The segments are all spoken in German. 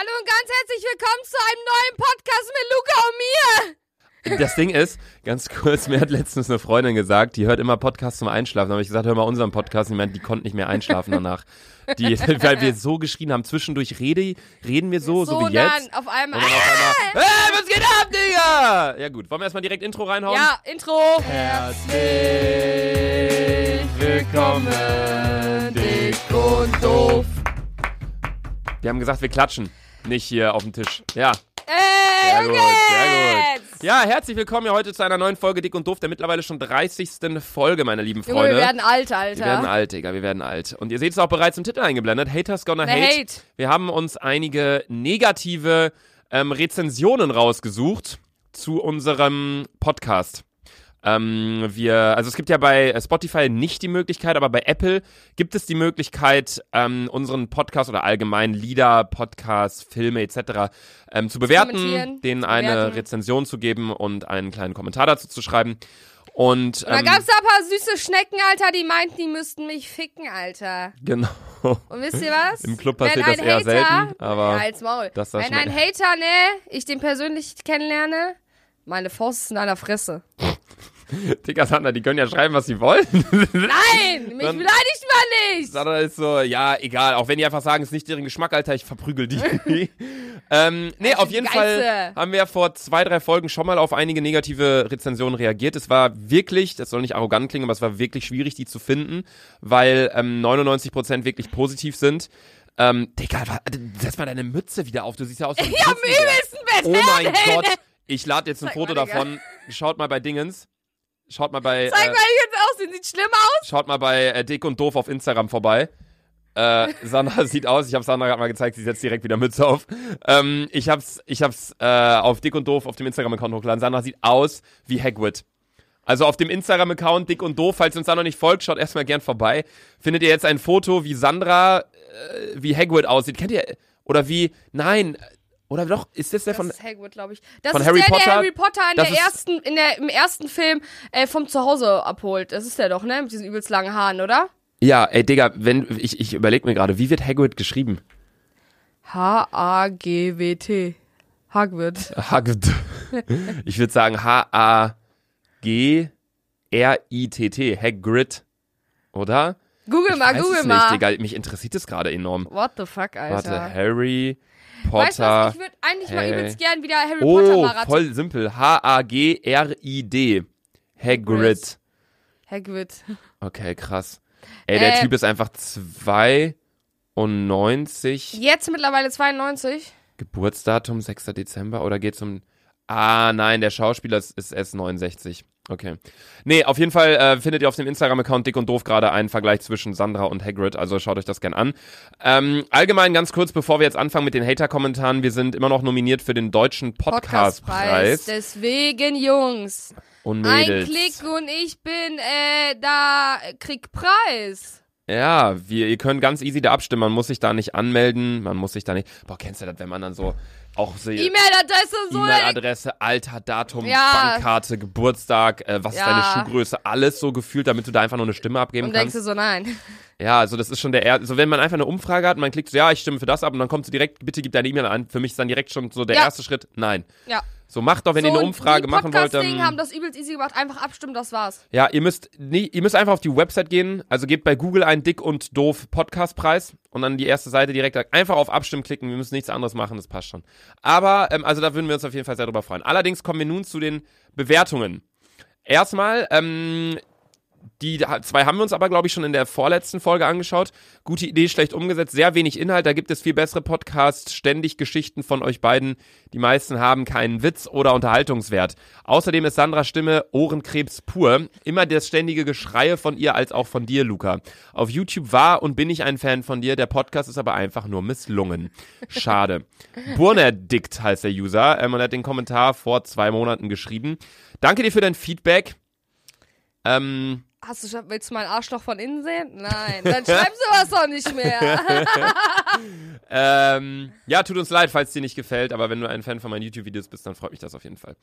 Hallo und ganz herzlich willkommen zu einem neuen Podcast mit Luca und mir. Das Ding ist, ganz kurz, mir hat letztens eine Freundin gesagt, die hört immer Podcasts zum Einschlafen. Da habe ich gesagt, hör mal unseren Podcast. Und die meint, die konnte nicht mehr einschlafen danach. Die, weil wir so geschrien haben. Zwischendurch rede, reden wir so, so, So wie dann jetzt. auf einmal. Und dann auf einmal, hey, was geht ab, Digga? Ja gut, wollen wir erstmal direkt Intro reinhauen? Ja, Intro. Herzlich willkommen, dick und doof. Wir haben gesagt, wir klatschen. Nicht hier auf dem Tisch. Ja, Ey, Sehr gut, sehr gut. Ja, herzlich willkommen hier heute zu einer neuen Folge Dick und Doof, der mittlerweile schon 30. Folge, meine lieben Junge, Freunde. wir werden alt, Alter. Wir werden alt, Digga, wir werden alt. Und ihr seht es auch bereits im Titel eingeblendet, Haters Gonna hate. hate. Wir haben uns einige negative ähm, Rezensionen rausgesucht zu unserem Podcast. Ähm, wir, also es gibt ja bei Spotify nicht die Möglichkeit, aber bei Apple gibt es die Möglichkeit, ähm, unseren Podcast oder allgemein Lieder, Podcasts, Filme etc. Ähm, zu bewerten, denen eine bewerten. Rezension zu geben und einen kleinen Kommentar dazu zu schreiben. Und, Und da ähm, gab's da ein paar süße Schnecken, Alter, die meinten, die müssten mich ficken, Alter. genau. Und wisst ihr was? Im Club passiert ein das eher Hater, selten, aber Ja, als Maul. das Wenn ein Hater, ne, ich den persönlich kennenlerne, meine Faust ist in deiner Fresse. Digga, Sandra, die können ja schreiben, was sie wollen. Nein, mich Dann- beleidigt man nicht. Sandra ist so, ja, egal. Auch wenn die einfach sagen, es ist nicht deren Geschmack, Alter, ich verprügel die. ähm, nee, auf jeden. Fall haben wir vor zwei, drei Folgen schon mal auf einige negative Rezensionen reagiert. Es war wirklich, das soll nicht arrogant klingen, aber es war wirklich schwierig, die zu finden, weil ähm, 99% wirklich positiv sind. Ähm, Digga, wa- setz mal deine Mütze wieder auf. Du siehst ja aus wie ein Ich hab übelsten. Oh mein Gott. Ich lade jetzt ein Zeig Foto mal, davon. Schaut mal bei Dingens. Schaut mal bei. Zeig äh, mal, wie jetzt aussehen. Sieht schlimm aus. Schaut mal bei äh, Dick und Doof auf Instagram vorbei. Äh, Sandra sieht aus, ich habe Sandra gerade mal gezeigt, sie setzt direkt wieder Mütze auf. Ähm, ich hab's, ich hab's äh, auf Dick und Doof auf dem Instagram-Account hochgeladen. Sandra sieht aus wie Hagrid. Also auf dem Instagram-Account Dick und Doof, falls ihr uns da noch nicht folgt, schaut erstmal gern vorbei. Findet ihr jetzt ein Foto, wie Sandra, äh, wie Hagrid aussieht. Kennt ihr, oder wie, nein, oder doch, ist das der Das von, ist Hagrid, glaube ich. Das von ist Harry der, Potter? der Harry Potter in der ersten, in der, im ersten Film äh, vom Zuhause abholt. Das ist der doch, ne? Mit diesen übelst langen Haaren, oder? ja, ey Digga, wenn, ich, ich überleg mir gerade, wie wird Hagrid geschrieben? H-A-G-W-T. Hagrid. Hagrid. Ich würde sagen H-A-G-R-I-T-T. Hagrid. Oder? Google Ich mal, weiß Google es mal. nicht, Digga. Mich interessiert das gerade enorm. What the fuck, Alter. Warte, Harry weißt du Potter. was? Ich würde eigentlich mal Hey. übelst gern wieder Harry Potter oh, Marathon. voll simpel. H-A-G-R-I-D. Hagrid. Hagrid. Okay, krass. Ey, der Äh. Typ ist einfach 92. Jetzt mittlerweile 92. Geburtsdatum 6. Dezember oder geht's um. Ah, nein, der Schauspieler ist, ist erst 69. Okay. Nee, auf jeden Fall äh, findet ihr auf dem Instagram-Account Dick und Doof gerade einen Vergleich zwischen Sandra und Hagrid, also schaut euch das gern an. Ähm, allgemein ganz kurz, bevor wir jetzt anfangen mit den Hater-Kommentaren, wir sind immer noch nominiert für den deutschen Podcastpreis. Deswegen, Jungs. und Ein Mädels. Klick und ich bin äh, da, krieg Preis. Ja, wir, ihr könnt ganz easy da abstimmen, man muss sich da nicht anmelden, man muss sich da nicht. Boah, kennst du das, wenn man dann so auch so E-Mail-Adresse und so. E-Mail-Adresse, Alter, Datum, Ja. Bankkarte, Geburtstag, äh, was ist Ja. deine Schuhgröße, alles so gefühlt, damit du da einfach nur eine Stimme abgeben Und denkst kannst. du so, nein. Ja, also das ist schon der, er so wenn man einfach eine Umfrage hat und man klickt so, ja, ich stimme für das ab und dann kommt so direkt, bitte gib deine E-Mail an. Für mich ist dann direkt schon so der Ja. erste Schritt, nein. Ja. So macht doch, wenn so, ihr eine Umfrage die machen wollt, dann, haben das übelst easy gemacht. Einfach abstimmen, das war's. ja, ihr müsst, nee, ihr müsst einfach auf die Website gehen, also gebt bei Google ein Dick und Doof Podcastpreis und dann die erste Seite direkt einfach auf Abstimmen klicken, wir müssen nichts anderes machen, das passt schon. Aber, ähm, also da würden wir uns auf jeden Fall sehr drüber freuen. Allerdings kommen wir nun zu den Bewertungen. Erstmal, ähm, die zwei haben wir uns aber, glaube ich, schon in der vorletzten Folge angeschaut. Gute Idee, schlecht umgesetzt, sehr wenig Inhalt. Da gibt es viel bessere Podcasts, ständig Geschichten von euch beiden. Die meisten haben keinen Witz oder Unterhaltungswert. Außerdem ist Sandras Stimme Ohrenkrebs pur. Immer das ständige Geschreie von ihr als auch von dir, Luca. Auf YouTube war und bin ich ein Fan von dir. Der Podcast ist aber einfach nur misslungen. Schade. Burnerdickt heißt der User ähm, und er hat den Kommentar vor zwei Monaten geschrieben. Danke dir für dein Feedback. Ähm, Hast du schon, willst du mein Arschloch von innen sehen? Nein. Dann schreib sowas doch nicht mehr. Ähm, ja, tut uns leid, falls dir nicht gefällt, aber wenn du ein Fan von meinen YouTube-Videos bist, dann freut mich das auf jeden Fall.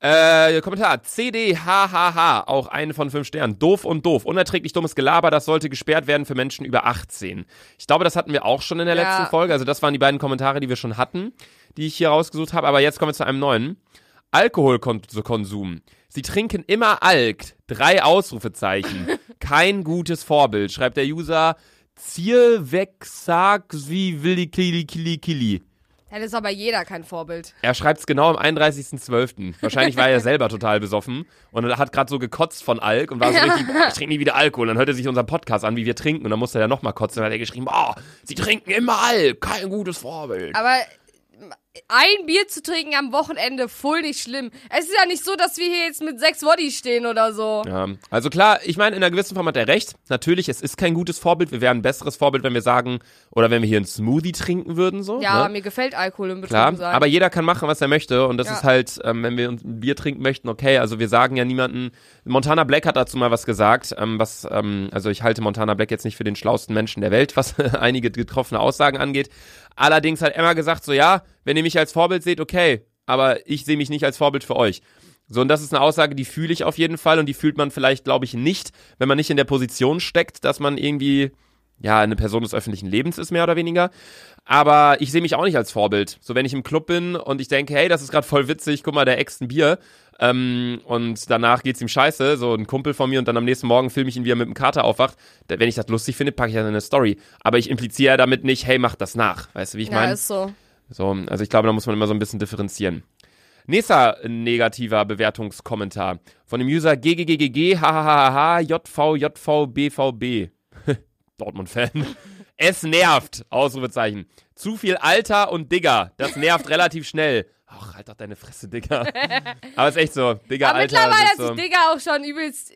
Äh, Kommentar. CDHHH, auch eine von fünf Sternen. Doof und doof. Unerträglich dummes Gelaber, das sollte gesperrt werden für Menschen über 18. Ich glaube, das hatten wir auch schon in der Ja. letzten Folge. Also das waren die beiden Kommentare, die wir schon hatten, die ich hier rausgesucht habe. Aber jetzt kommen wir zu einem neuen. Alkoholkonsum. Sie trinken immer Alk. Drei Ausrufezeichen. Kein gutes Vorbild, schreibt der User Zierwexag wie Willi Kili Kili Kili. Ja, das ist aber jeder kein Vorbild. Er schreibt es genau am 31.12. Wahrscheinlich war er selber total besoffen und hat gerade so gekotzt von Alk und war so richtig, ich trinke nie wieder Alkohol. Und dann hört er sich unseren Podcast an, wie wir trinken und dann musste er nochmal kotzen und dann hat er geschrieben, oh, sie trinken immer Alk, kein gutes Vorbild. Aber ein Bier zu trinken am Wochenende, voll nicht schlimm. Es ist ja nicht so, dass wir hier jetzt mit sechs Woddy stehen oder so. Ja, also klar, ich meine, in einer gewissen Form hat er recht. Natürlich, es ist kein gutes Vorbild. Wir wären ein besseres Vorbild, wenn wir sagen, oder wenn wir hier einen Smoothie trinken würden, so. Ja, ne? mir gefällt Alkohol im Betrunken sein. aber jeder kann machen, was er möchte. Und das Ja. ist halt, ähm, wenn wir uns ein Bier trinken möchten, okay. Also wir sagen ja niemanden. Montana Black hat dazu mal was gesagt. Ähm, was, ähm, also ich halte Montana Black jetzt nicht für den schlausten Menschen der Welt, was einige getroffene Aussagen angeht. Allerdings hat Emma gesagt, so ja, wenn ihr mich als Vorbild seht, okay, aber ich sehe mich nicht als Vorbild für euch. So, und das ist eine Aussage, die fühle ich auf jeden Fall und die fühlt man vielleicht, glaube ich, nicht, wenn man nicht in der Position steckt, dass man irgendwie, ja, eine Person des öffentlichen Lebens ist, mehr oder weniger. Aber ich sehe mich auch nicht als Vorbild. So, wenn ich im Club bin und ich denke, hey, das ist gerade voll witzig, guck mal, der äxt ein Bier. Ähm, und danach geht's ihm scheiße, so ein Kumpel von mir und dann am nächsten Morgen filme ich ihn, wie er mit dem Kater aufwacht. Da, wenn ich das lustig finde, packe ich das in eine Story. Aber ich impliziere ja damit nicht, hey, mach das nach. Weißt du, wie ich ja, meine? ist so. So, also ich glaube, da muss man immer so ein bisschen differenzieren. Nächster negativer Bewertungskommentar von dem User GGGGG HHHH JVJVBVB. Dortmund-Fan. Es nervt. Ausrufezeichen. Zu viel Alter und Digger. Das nervt relativ schnell. Ach, halt doch deine Fresse, Digga. Aber ist echt so. Digga, Aber Alter. mittlerweile ist so, die Digga auch schon übelst.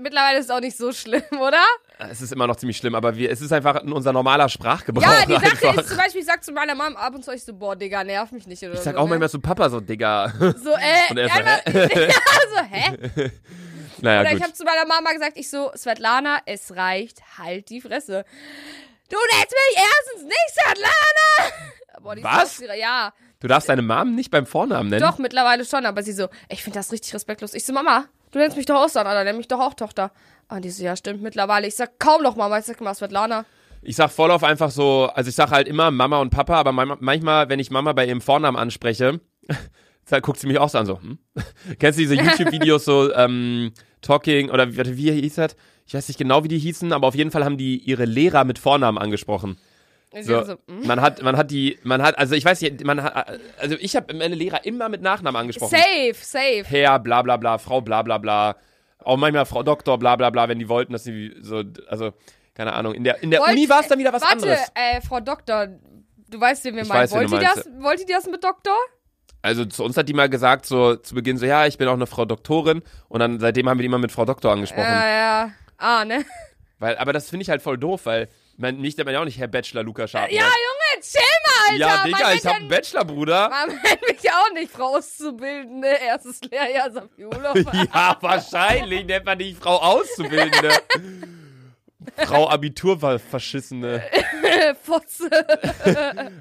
Mittlerweile ist es auch nicht so schlimm, oder? es ist immer noch ziemlich schlimm, aber wir, es ist einfach unser normaler Sprachgebrauch. Ja, die Sache einfach. ist zum Beispiel, ich sag zu meiner Mom ab und zu ich so, boah, Digga, nerv mich nicht oder ich sag so. auch ne? manchmal zu Papa so, Digga. So, äh, Und er so, hä? ja, so, hä? naja, Oder gut. ich habe zu meiner Mama gesagt, ich so, Svetlana, es reicht, halt die Fresse. Du nennst mich erstens nicht Svetlana! Boah, die Was? Ja, Du darfst deine Mom nicht beim Vornamen nennen? doch, mittlerweile schon, aber sie so, ich finde das richtig respektlos. Ich so, Mama, du nennst mich doch auch so, oder nenn mich doch auch Tochter. Und die so, ja, stimmt, mittlerweile. Ich sag kaum noch Mama, ich sag mal Svetlana. Ich sag voll auf einfach so, also ich sag halt immer Mama und Papa, aber man- manchmal, wenn ich Mama bei ihrem Vornamen anspreche, da guckt sie mich auch so an, so, hm? Kennst du diese YouTube-Videos so, ähm, Talking, oder wie, wie hieß das? Ich weiß nicht genau, wie die hießen, aber auf jeden Fall haben die ihre Lehrer mit Vornamen angesprochen. So, so, hm? man hat, man hat die, man hat, also ich weiß nicht, man hat, also ich habe meine Lehrer immer mit Nachnamen angesprochen. Safe, safe. Herr, bla bla bla, Frau, bla bla bla. Auch manchmal Frau Doktor, bla bla bla, wenn die wollten, dass sie so, also, keine Ahnung. In der, in der Wollt- Uni war es dann wieder was Warte, anderes. äh, Frau Doktor, du weißt, wen wir Ich meinen. weiß, Wollt ihr das, wollt ihr das mit Doktor? Also zu uns hat die mal gesagt, so zu Beginn so, ja, ich bin auch eine Frau Doktorin. Und dann seitdem haben wir die immer mit Frau Doktor angesprochen. Ja, ja. Ah, ne? Weil, aber das finde ich halt voll doof, weil man, mich nennt man ja auch nicht Herr Bachelor Luca Scharf. Ja, Junge, chill mal, Alter. ja, Digga, ich hab einen Bachelor, Bruder. Man nennt mich auch nicht Frau Auszubildende, erstes Lehrjahr Safiolo. Ja, wahrscheinlich nennt man dich Frau Auszubildende. Frau Abitur war verschissene. Fotze.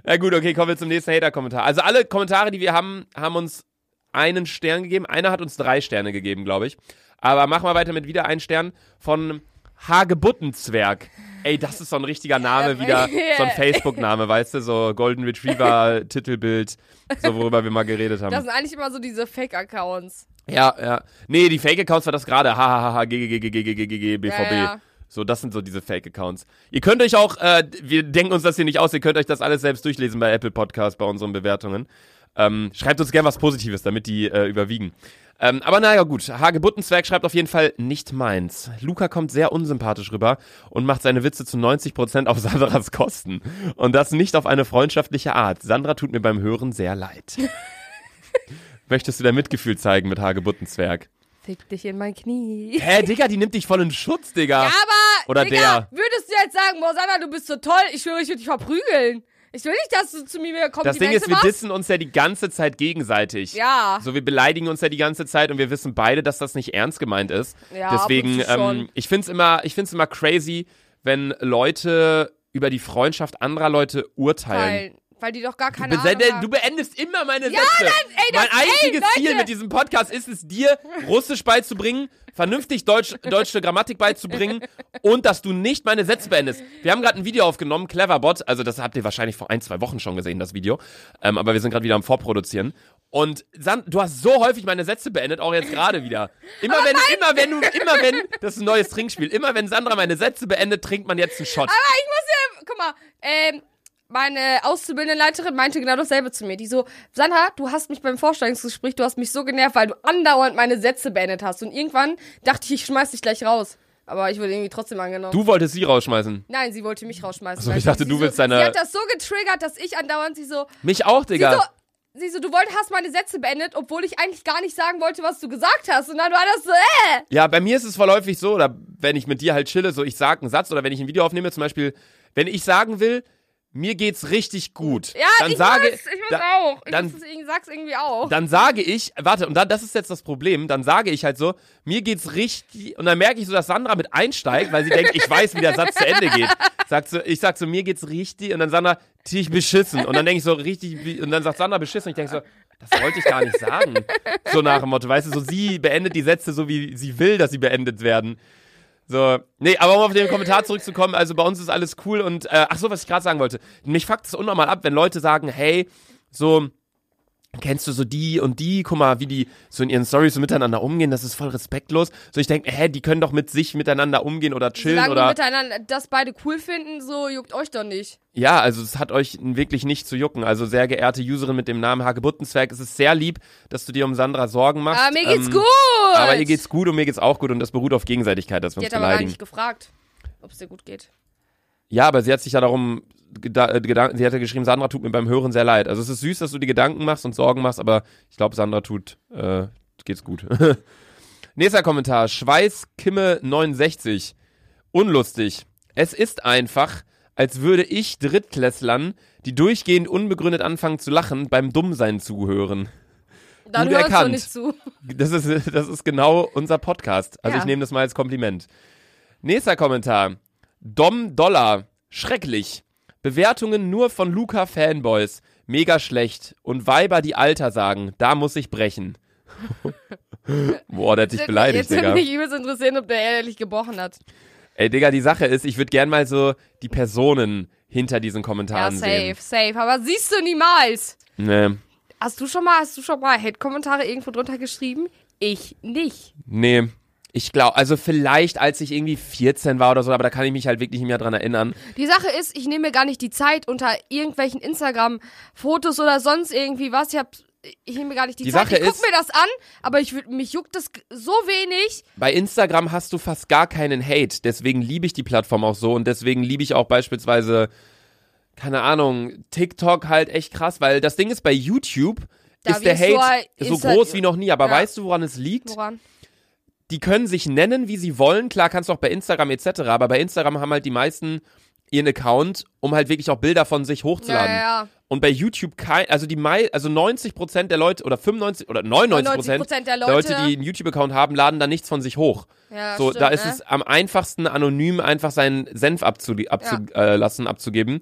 Ja gut, okay, kommen wir zum nächsten Hater-Kommentar. Also alle Kommentare, die wir haben, haben uns einen Stern gegeben. Einer hat uns drei Sterne gegeben, glaube ich. Aber machen wir weiter mit wieder einen Stern von Hagebuttenzwerg. Ey, das ist so ein richtiger Name wieder, so ein Facebook-Name, weißt du, so Golden Retriever, Titelbild, so worüber wir mal geredet haben. Das sind eigentlich immer so diese Fake-Accounts. Ja, ja. Nee, die Fake-Accounts war das gerade. Hahaha, GGGGGGGG, BVB. Ja, ja. So, das sind so diese Fake-Accounts. Ihr könnt euch auch, äh, wir denken uns das hier nicht aus, ihr könnt euch das alles selbst durchlesen bei Apple Podcast, bei unseren Bewertungen. Ähm, schreibt uns gern was Positives, damit die äh, überwiegen. Ähm, aber naja, gut. Hage Buttenzwerg schreibt auf jeden Fall nicht meins. Luca kommt sehr unsympathisch rüber und macht seine Witze zu 90% auf Sandras Kosten. Und das nicht auf eine freundschaftliche Art. Sandra tut mir beim Hören sehr leid. Möchtest du da Mitgefühl zeigen mit Hage Buttenzwerg? Fick dich in mein Knie. Hä, Digga, die nimmt dich voll in Schutz, Digga. Ja, aber, Oder Digga, der. würdest du jetzt sagen, boah, Sandra, du bist so toll, ich schwöre, ich würde dich verprügeln. Ich will nicht, dass du zu mir kommst. Das Ding ist, wir was? dissen uns ja die ganze Zeit gegenseitig. Ja. So, wir beleidigen uns ja die ganze Zeit und wir wissen beide, dass das nicht ernst gemeint ist. Ja, Deswegen, ähm, ich find's immer, ich find's immer crazy, wenn Leute über die Freundschaft anderer Leute urteilen. Teilen. Weil die doch gar keine Be- Ahnung haben. Du beendest immer meine Ja, Sätze. dann, ey, das- mein einziges ey, Ziel mit diesem Podcast ist es, dir Russisch beizubringen, vernünftig Deutsch, deutsche Grammatik beizubringen und dass du nicht meine Sätze beendest. Wir haben gerade ein Video aufgenommen, Cleverbot, also das habt ihr wahrscheinlich vor ein, zwei Wochen schon gesehen, das Video, ähm, aber wir sind gerade wieder am Vorproduzieren. Und San du hast so häufig meine Sätze beendet, auch jetzt gerade wieder. Immer wenn, immer wenn du, immer wenn, das ist ein neues Trinkspiel, immer wenn Sandra meine Sätze beendet, trinkt man jetzt einen Shot. Aber ich muss ja, guck mal, ähm, meine auszubildende Leiterin meinte genau dasselbe zu mir. Die so, Sandra, du hast mich beim Vorstellungsgespräch, du hast mich so genervt, weil du andauernd meine Sätze beendet hast. Und irgendwann dachte ich, ich schmeiß dich gleich raus. Aber ich wurde irgendwie trotzdem angenommen. Du wolltest sie rausschmeißen. Nein, sie wollte mich rausschmeißen. So, weil ich dachte, sie du so, willst deine- Sie hat das so getriggert, dass ich andauernd sie so, Mich auch, sie Digga. so, sie so, du wolltest, hast meine Sätze beendet, obwohl ich eigentlich gar nicht sagen wollte, was du gesagt hast. Und dann war das so, äh. Ja, bei mir ist es voll häufig so, oder wenn ich mit dir halt chille, so ich sag einen Satz oder wenn ich ein Video aufnehme, zum Beispiel, wenn ich sagen will, mir geht's richtig gut, Ja, dann ich sage muss, ich muss da- auch. Ich dann- irgendwie- sag's irgendwie auch. dann sage ich, warte, und dann, das ist jetzt das Problem, dann sage ich halt so, mir geht's richtig, und dann merke ich so, dass Sandra mit einsteigt, weil sie denkt, ich weiß, wie der Satz zu Ende geht. Sagt so, ich sag so, mir geht's richtig, und dann Sandra, dich beschissen. Und dann denke ich so, richtig, und dann sagt Sandra beschissen, und ich denke so, das wollte ich gar nicht sagen. So nach dem Motto, weißt du, so sie beendet die Sätze so, wie sie will, dass sie beendet werden. So, nee, aber um auf den Kommentar zurückzukommen, also bei uns ist alles cool und, äh, ach so, was ich gerade sagen wollte. Mich fuckt es unnormal ab, wenn Leute sagen, hey, so, kennst du so die und die, guck mal, wie die so in ihren Stories so miteinander umgehen, das ist voll respektlos. So, ich denke, hä, die können doch mit sich miteinander umgehen oder chillen Solange oder. miteinander das beide cool finden, so juckt euch doch nicht. Ja, also es hat euch wirklich nicht zu jucken. Also sehr geehrte Userin mit dem Namen Hagebuttenzwerg, es ist sehr lieb, dass du dir um Sandra Sorgen machst. Aber mir geht's Ähm, gut. Aber ihr geht's gut und mir geht's auch gut und das beruht auf Gegenseitigkeit, dass wir Die uns hat aber gar beleidigen. nicht gefragt, ob es dir gut geht. Ja, aber sie hat sich ja darum, äh, Gedanken, sie hat ja geschrieben, Sandra tut mir beim Hören sehr leid. Also es ist süß, dass du dir Gedanken machst und Sorgen machst, aber ich glaube, Sandra tut, äh, geht's gut. Nächster Kommentar, Schweißkimme69. Unlustig. Es ist einfach, als würde ich Drittklässlern, die durchgehend unbegründet anfangen zu lachen, beim Dummsein zuhören. Dann Gut hör uns doch erkannt. nicht zu. Das ist, das ist genau unser Podcast. Also Ja. ich nehme das mal als Kompliment. Nächster Kommentar. Dom Dollar. Schrecklich. Bewertungen nur von Luca Fanboys. Mega schlecht. Und Weiber, die Alter sagen. Da muss ich brechen. Boah, der hat dich beleidigt, Jetzt würde Digga. mich übelst interessieren, ob der ehrlich gebrochen hat. Ey, Digga, die Sache ist, ich würde gern mal so die Personen hinter diesen Ja, Kommentaren safe, sehen. safe. Aber siehst du niemals. Nee, Hast du schon mal, hast du schon mal Hate-Kommentare irgendwo drunter geschrieben? Ich nicht. nee. Ich glaube, also vielleicht, als ich irgendwie 14 war oder so, aber da kann ich mich halt wirklich nicht mehr dran erinnern. Die Sache ist, ich nehme mir gar nicht die Zeit unter irgendwelchen Instagram-Fotos oder sonst irgendwie was. Ich hab, ich nehme mir gar nicht die, Die Zeit. Sache ich guck ist- mir das an, aber ich, mich juckt das so wenig. Bei Instagram hast du fast gar keinen Hate, deswegen liebe ich die Plattform auch so und deswegen liebe ich auch beispielsweise, keine Ahnung, TikTok halt echt krass, weil das Ding ist bei YouTube Da ist der Hate halt- so halt- groß wie noch nie, aber Ja. weißt du, woran es liegt? Woran? Die können sich nennen, wie sie wollen, klar kannst du auch bei Instagram etc., aber bei Instagram haben halt die meisten ihren Account, um halt wirklich auch Bilder von sich hochzuladen. ja, ja. Und bei YouTube kein, also die mei also 90% der Leute oder 95 oder 99% 90% der der Leute, die einen YouTube-Account haben, laden da nichts von sich hoch. ja, So, stimmt, da ist ne? es am einfachsten, anonym einfach seinen Senf abzulassen, abzu äh, abzugeben.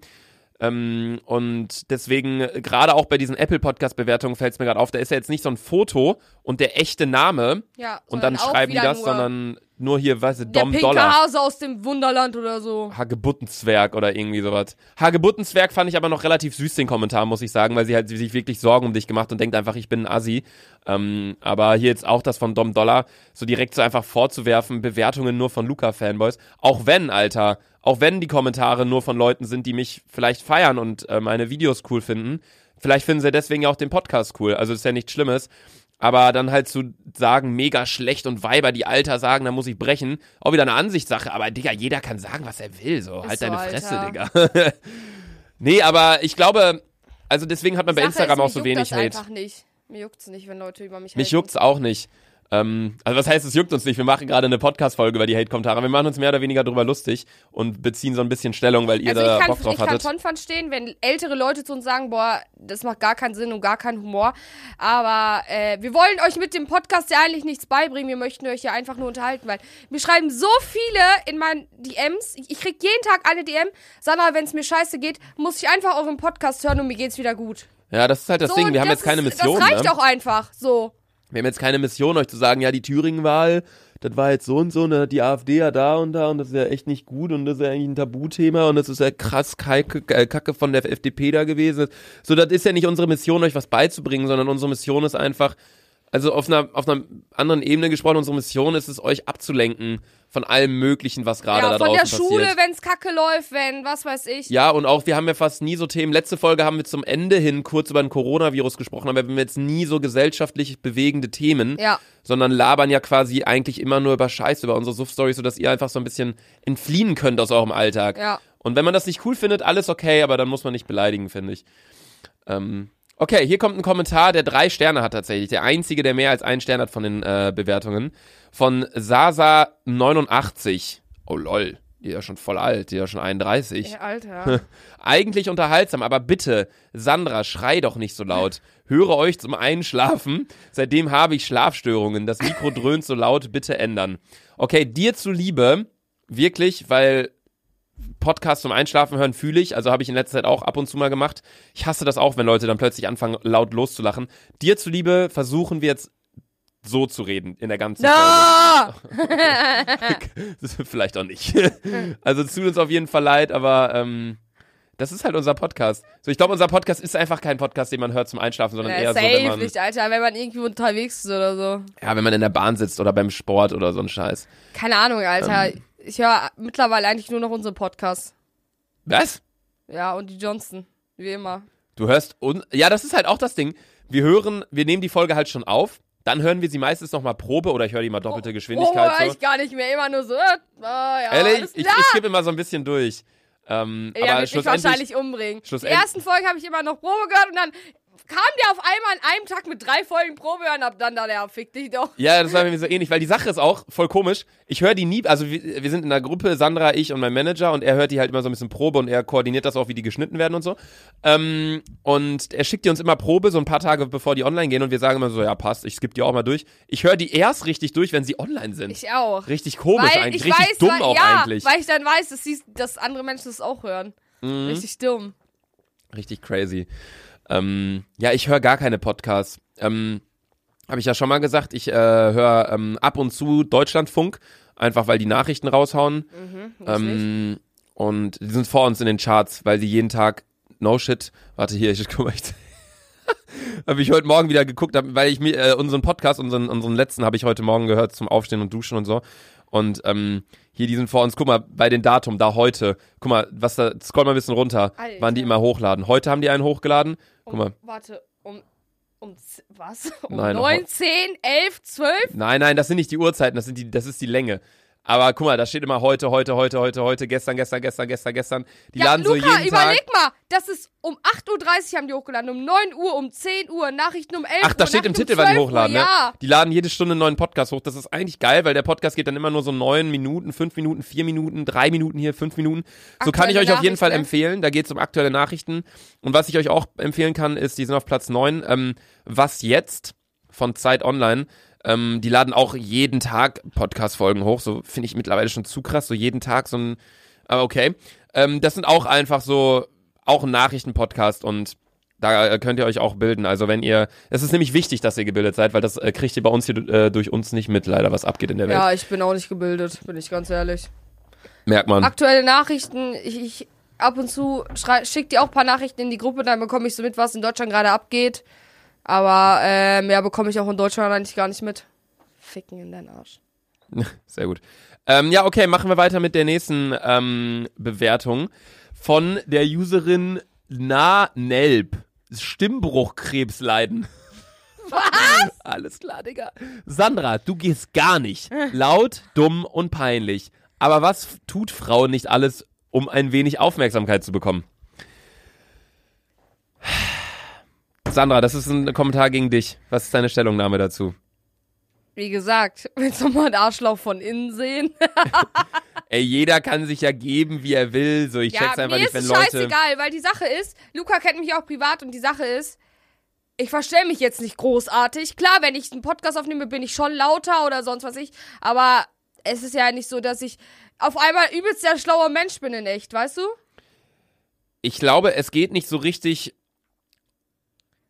Ähm, und deswegen, äh, gerade auch bei diesen Apple-Podcast-Bewertungen fällt es mir gerade auf, da ist ja jetzt nicht so ein Foto und der echte Name Ja, und dann schreiben die das, sondern nur hier, weißt du, Der Dom pinke Dollar. Hase aus dem Wunderland oder so. Hagebuttenzwerg oder irgendwie sowas. Hagebuttenzwerg fand ich aber noch relativ süß, den Kommentar, muss ich sagen, weil sie halt sich wirklich Sorgen um dich gemacht und denkt einfach, ich bin ein Assi. Ähm, aber hier jetzt auch das von Dom Dollar, so direkt so einfach vorzuwerfen, Bewertungen nur von Luca-Fanboys. Auch wenn, Alter, auch wenn die Kommentare nur von Leuten sind, die mich vielleicht feiern und äh, meine Videos cool finden. Vielleicht finden sie deswegen ja auch den Podcast cool. Also ist ja nichts Schlimmes. Aber dann halt zu sagen, mega schlecht und Weiber, die Alter sagen, da muss ich brechen. Auch wieder eine Ansichtssache. Aber Digga, jeder kann sagen, was er will. So, Ist halt so, deine Fresse, Alter. Digga. nee, aber ich glaube, also deswegen hat man bei Instagram ist, auch so wenig das Hate. einfach nicht. Mir juckt's nicht, wenn Leute über mich Mich haten. juckt's auch nicht. Ähm, also was heißt, es juckt uns nicht. Wir machen gerade eine Podcast-Folge über die Hate-Kommentare. Wir machen uns mehr oder weniger drüber lustig und beziehen so ein bisschen Stellung, weil ihr Also da ich kann, Bock drauf ich kann hattet. schon verstehen, wenn ältere Leute zu uns sagen, boah, das macht gar keinen Sinn und gar keinen Humor. Aber äh, wir wollen euch mit dem Podcast ja eigentlich nichts beibringen. Wir möchten euch ja einfach nur unterhalten, weil mir schreiben so viele in meinen DMs. Ich, ich krieg jeden Tag eine DM. Sandra, wenn es mir scheiße geht, muss ich einfach euren Podcast hören und mir geht's wieder gut. Ja, das ist halt das so, Ding. Wir haben jetzt keine ist, Mission. Das reicht ne? auch einfach. So. Wir haben jetzt keine Mission, euch zu sagen, ja, die Thüringen-Wahl, das war jetzt so und so, und dann hat die AfD ja da und da und das ist ja echt nicht gut und das ist ja eigentlich ein Tabuthema und das ist ja krass Kacke, äh, Kacke von der FDP da gewesen. So, das ist ja nicht unsere Mission, euch was beizubringen, sondern unsere Mission ist einfach, also auf einer, auf einer anderen Ebene gesprochen, unsere Mission ist es, euch abzulenken von allem Möglichen, was gerade Ja, da von draußen der Schule, passiert. wenn's kacke läuft, wenn, was weiß ich. Ja, und auch, wir haben ja fast nie so Themen. Letzte Folge haben wir zum Ende hin kurz über den Coronavirus gesprochen, aber wir haben jetzt nie so gesellschaftlich bewegende Themen, Ja. sondern labern ja quasi eigentlich immer nur über Scheiß, über unsere Suff-Stories, sodass ihr einfach so ein bisschen entfliehen könnt aus eurem Alltag. Ja. Und wenn man das nicht cool findet, alles okay, aber dann muss man nicht beleidigen, finde ich. Ähm, okay, hier kommt ein Kommentar, der drei Sterne hat tatsächlich. Der einzige, der mehr als einen Stern hat von den äh, Bewertungen. Von Sasa89. Oh lol, die ist ja schon voll alt, die ist ja schon 31. Ey, Alter. Eigentlich unterhaltsam, aber bitte, Sandra, schrei doch nicht so laut. Höre euch zum Einschlafen. Seitdem habe ich Schlafstörungen. Das Mikro dröhnt so laut, bitte ändern. Okay, dir zuliebe, wirklich, weil Podcast zum Einschlafen hören fühle ich, also habe ich in letzter Zeit auch ab und zu mal gemacht. Ich hasse das auch, wenn Leute dann plötzlich anfangen, laut loszulachen. Dir zuliebe versuchen wir jetzt so zu reden in der ganzen Folge. Na! Vielleicht auch nicht. Also es tut uns auf jeden Fall leid, aber ähm, das ist halt unser Podcast. So, ich glaube, unser Podcast ist einfach kein Podcast, den man hört zum Einschlafen, sondern Ja, eher so, safe wenn man, nicht, Alter, wenn man irgendwie unterwegs ist oder so. ja, wenn man in der Bahn sitzt oder beim Sport oder so ein Scheiß. Keine Ahnung, Alter. Ähm. Ich höre mittlerweile eigentlich nur noch unsere Podcasts. Was? Ja, und die Johnson. Wie immer. Du hörst und ja, das ist halt auch das Ding. Wir hören, wir nehmen die Folge halt schon auf, dann hören wir sie meistens nochmal Probe oder ich höre die mal doppelte Oh, Geschwindigkeit. höre so. ich gar nicht mehr. Immer nur so, äh, oh, ja, Ehrlich, ich, ich skippe immer so ein bisschen durch. Ähm, Ja, aber schlussendlich, wahrscheinlich umbringen. Die schlussendlich- ersten Folgen habe ich immer noch Probe gehört und dann kam der auf einmal an einem Tag mit drei Folgen Probe und ab dann da, der fick dich doch. Ja, das war mir so ähnlich, weil die Sache ist auch voll komisch. Ich höre die nie, also wir, wir sind in einer Gruppe, Sandra, ich und mein Manager und er hört die halt immer so ein bisschen Probe und er koordiniert das auch, wie die geschnitten werden und so. Ähm, und er schickt die uns immer Probe, so ein paar Tage bevor die online gehen und wir sagen immer so, ja passt, ich skippe die auch mal durch. Ich höre die erst richtig durch, wenn sie online sind. Ich auch. richtig komisch weil eigentlich, ich richtig weiß, dumm weil, auch ja, eigentlich. weil ich dann weiß, dass, sie, dass andere Menschen das auch hören. Mhm. Richtig dumm. Richtig crazy. Ähm, ja, ich höre gar keine Podcasts. Ähm, Habe ich ja schon mal gesagt, ich äh, höre ähm, ab und zu Deutschlandfunk, einfach weil die Nachrichten raushauen. Mhm. Ähm, und die sind vor uns in den Charts, weil sie jeden Tag, no shit, warte hier, ich guck mal, ich, habe ich heute Morgen wieder geguckt, weil ich mir äh, unseren Podcast, unseren, unseren letzten habe ich heute Morgen gehört zum Aufstehen und Duschen und so. Und ähm, hier, die sind vor uns, guck mal, bei den Datum, da heute, guck mal, was da, scroll mal ein bisschen runter, Alter. wann die immer hochladen. Heute haben die einen hochgeladen, guck mal. Warte, um, um, was? Um Nein, noch 9, 10, 11, 12? Nein, nein, das sind nicht die Uhrzeiten, das, sind die, das ist die Länge. Aber guck mal, da steht immer heute, heute, heute, heute, heute, gestern, gestern, gestern, gestern, gestern. Die Ja, laden Luca, so jeden überleg Tag. mal, das ist um 8.30 Uhr haben die hochgeladen, um 9 Uhr, um 10 Uhr, Nachrichten um 11 Uhr. Ach, da steht im Nachrichten Titel, um wann die 12 hochladen, Uhr, ne? Ja. Die laden jede Stunde einen neuen Podcast hoch. Das ist eigentlich geil, weil der Podcast geht dann immer nur so neun Minuten, fünf Minuten, vier Minuten, drei Minuten hier, fünf Minuten. So kann ich Aktuelle euch auf jeden Fall Nachrichten, empfehlen. Da geht es um aktuelle Nachrichten. Und was ich euch auch empfehlen kann, ist, die sind auf Platz neun. Ähm, was jetzt von Zeit Online. Ähm, die laden auch jeden Tag Podcast-Folgen hoch. So finde ich mittlerweile schon zu krass. So jeden Tag so ein. Aber okay. Ähm, das sind auch einfach so, auch ein Nachrichten-Podcast und da äh, könnt ihr euch auch bilden. Also wenn ihr, es ist nämlich wichtig, dass ihr gebildet seid, weil das äh, kriegt ihr bei uns hier äh, durch uns nicht mit, leider, was abgeht in der Welt. Ja, ich bin auch nicht gebildet, bin ich ganz ehrlich. Merkt man. Aktuelle Nachrichten, ich, ich ab und zu schrei- schick dir auch ein paar Nachrichten in die Gruppe, dann bekomme ich so mit, was in Deutschland gerade abgeht. Aber äh, mehr bekomme ich auch in Deutschland eigentlich gar nicht mit. Ficken in deinen Arsch. Sehr gut. Ähm, ja, okay, machen wir weiter mit der nächsten ähm, Bewertung von der Userin Na Nelb. Stimmbruchkrebs leiden. Was? Alles klar, Digga. Sandra, du gehst gar nicht. Laut, dumm und peinlich. Aber was tut Frau nicht alles, um ein wenig Aufmerksamkeit zu bekommen? Sandra, das ist ein Kommentar gegen dich. Was ist deine Stellungnahme dazu? Wie gesagt, willst du mal ein Arschloch von innen sehen? Ey, jeder kann sich ja geben, wie er will. So, ich ja, check's einfach mir nicht, ist wenn es Leute. scheißegal, weil die Sache ist, Luca kennt mich auch privat und die Sache ist, ich verstelle mich jetzt nicht großartig. Klar, wenn ich einen Podcast aufnehme, bin ich schon lauter oder sonst was ich, aber es ist ja nicht so, dass ich auf einmal übelst der schlaue Mensch bin in echt, weißt du? Ich glaube, es geht nicht so richtig.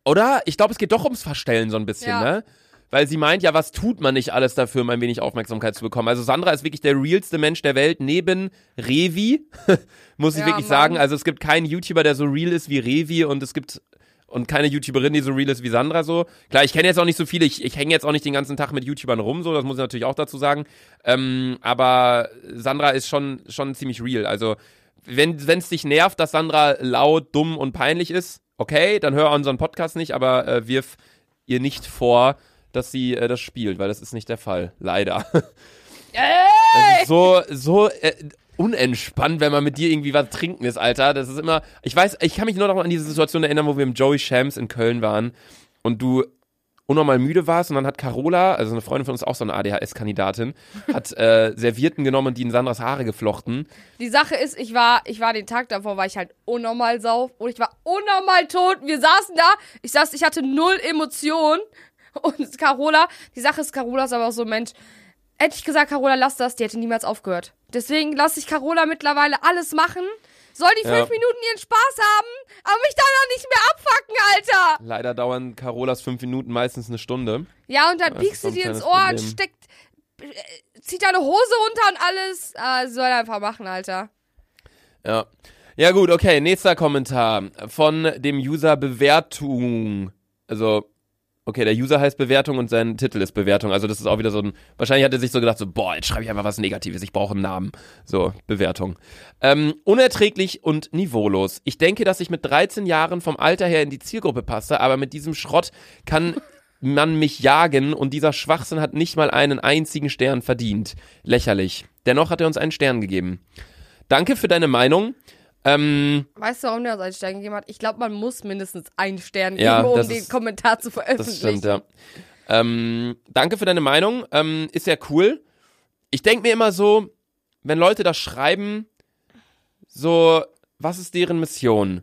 Oder? Ich glaube, es geht doch ums Verstellen so ein bisschen, Ja. ne? Weil sie meint, ja, was tut man nicht alles dafür, um ein wenig Aufmerksamkeit zu bekommen? Also Sandra ist wirklich der realste Mensch der Welt, neben Revi, muss ich Ja, wirklich Mann. sagen. Also es gibt keinen YouTuber, der so real ist wie Revi und es gibt und keine YouTuberin, die so real ist wie Sandra so. Klar, ich kenne jetzt auch nicht so viele, ich, ich hänge jetzt auch nicht den ganzen Tag mit YouTubern rum, so, das muss ich natürlich auch dazu sagen. Ähm, aber Sandra ist schon, schon ziemlich real. Also, wenn es dich nervt, dass Sandra laut, dumm und peinlich ist, okay, dann hör unseren Podcast nicht, aber äh, wirf ihr nicht vor, dass sie äh, das spielt, weil das ist nicht der Fall. Leider. Ey! so, so äh, unentspannt, wenn man mit dir irgendwie was trinken ist, Alter. Das ist immer. Ich weiß, ich kann mich nur noch an diese Situation erinnern, wo wir im Joey Shams in Köln waren und du unnormal müde warst und dann hat Carola, also eine Freundin von uns, auch so eine ADHS-Kandidatin, hat äh, Servietten genommen und die in Sandras Haare geflochten. Die Sache ist, ich war, ich war den Tag davor, war ich halt unnormal sauf und ich war unnormal tot. Wir saßen da, ich saß, ich hatte null Emotionen und Carola, die Sache ist, Carola ist aber auch so ein Mensch. Hätte ich gesagt, Carola, lass das, die hätte niemals aufgehört. Deswegen lasse ich Carola mittlerweile alles machen. Soll die Ja. fünf Minuten ihren Spaß haben, aber mich danach nicht mehr abfacken, Alter. Leider dauern Carolas fünf Minuten meistens eine Stunde. Ja, und dann Das piekst du dir ins Ohr und Problem. steckt, äh, zieht deine Hose runter und alles. Ah, soll einfach machen, Alter. Ja. Ja, gut, okay. Nächster Kommentar von dem User Bewertung. Also, okay, der User heißt Bewertung und sein Titel ist Bewertung. Also, das ist auch wieder so ein. Wahrscheinlich hat er sich so gedacht, so, boah, jetzt schreibe ich einfach was Negatives. Ich brauche einen Namen. So, Bewertung. Ähm, unerträglich und niveaulos. Ich denke, dass ich mit 13 Jahren vom Alter her in die Zielgruppe passe, aber mit diesem Schrott kann man mich jagen und dieser Schwachsinn hat nicht mal einen einzigen Stern verdient. Lächerlich. Dennoch hat er uns einen Stern gegeben. Danke für deine Meinung. Ähm, Weißt du, warum der uns einen Stern gegeben hat? Ich glaube, man muss mindestens einen Stern geben, Ja, um das den ist- Kommentar zu das veröffentlichen. stimmt, ja. Ähm, danke für deine Meinung. Ähm, ist ja cool. Ich denke mir immer so, wenn Leute das schreiben, so, was ist deren Mission?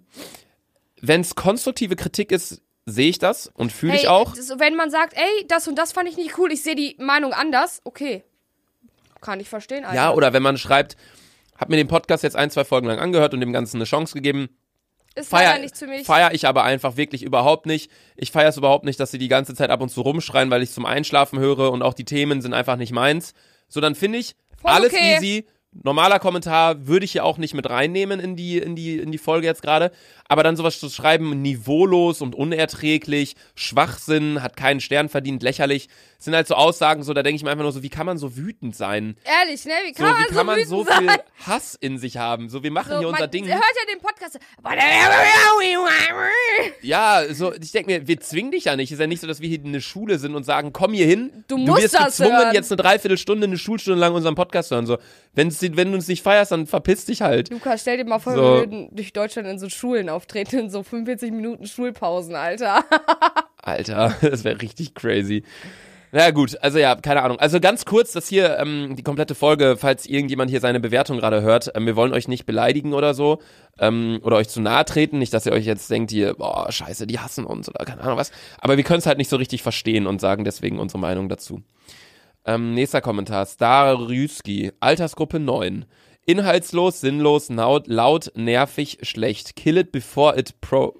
Wenn es konstruktive Kritik ist, sehe ich das und fühle Hey, ich auch. das- wenn man sagt, ey, das und das fand ich nicht cool, ich sehe die Meinung anders, okay. Kann ich verstehen, Alter. Ja, oder wenn man schreibt, hab mir den Podcast jetzt ein, zwei Folgen lang angehört und dem Ganzen eine Chance gegeben. Ist Feier, nichts für mich. feier ich aber einfach wirklich überhaupt nicht. Ich feiere es überhaupt nicht, dass sie die ganze Zeit ab und zu rumschreien, weil ich zum Einschlafen höre und auch die Themen sind einfach nicht meins. So, dann finde ich Voll alles okay. easy. Normaler Kommentar würde ich hier auch nicht mit reinnehmen in die, in die, in die Folge jetzt gerade. Aber dann sowas zu schreiben, niveaulos und unerträglich, Schwachsinn, hat keinen Stern verdient, lächerlich, sind halt so Aussagen, so, da denke ich mir einfach nur so, wie kann man so wütend sein? Ehrlich, ne? Wie So, kann man wie kann man wütend so sein? viel Hass in sich haben? So, wir machen So, hier unser man Ding. hört ja den Podcast. Ja, so, ich denke mir, wir zwingen dich ja nicht. Ist ja nicht so, dass wir hier in eine Schule sind und sagen, komm hier hin. Du musst wirst das gezwungen, hören. jetzt eine Dreiviertelstunde, eine Schulstunde lang unseren Podcast zu hören. So, wenn's, wenn du uns nicht feierst, dann verpiss dich halt. Lukas, stell dir mal vor, So. wir würden durch Deutschland in so Schulen auftreten, in so 45 Minuten Schulpausen, Alter. Alter, das wäre richtig crazy. Na gut, also ja, keine Ahnung. Also ganz kurz, das hier, ähm, die komplette Folge, falls irgendjemand hier seine Bewertung gerade hört, ähm, wir wollen euch nicht beleidigen oder so, ähm, oder euch zu nahe treten, nicht, dass ihr euch jetzt denkt, hier, boah, scheiße, die hassen uns oder keine Ahnung was. Aber wir können es halt nicht so richtig verstehen und sagen deswegen unsere Meinung dazu. Ähm, nächster Kommentar, Starrüski, Altersgruppe 9. Inhaltslos, sinnlos, laut, laut, nervig, schlecht. Kill it before it pro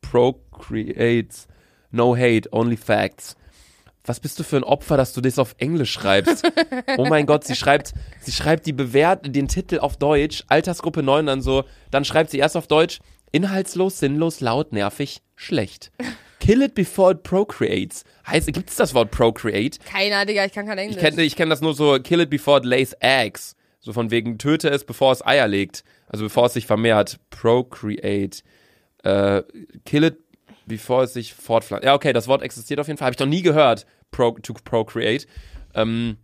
procreates. No hate, only facts. Was bist du für ein Opfer, dass du das auf Englisch schreibst? Oh mein Gott, sie schreibt, sie schreibt die Bewert den Titel auf Deutsch, Altersgruppe 9, dann so, dann schreibt sie erst auf Deutsch, inhaltslos, sinnlos, laut, nervig, schlecht. Kill it before it procreates. Heißt, gibt's das Wort procreate? Keiner, Digga, ich kann kein Englisch. Ich kenne ich kenn das nur so, kill it before it lays eggs. So von wegen, töte es, bevor es Eier legt. Also bevor es sich vermehrt. Procreate. Äh, kill it bevor es sich fortpflanzt. Ja, okay, das Wort existiert auf jeden Fall. Habe ich noch nie gehört. Pro, to procreate. Ähm,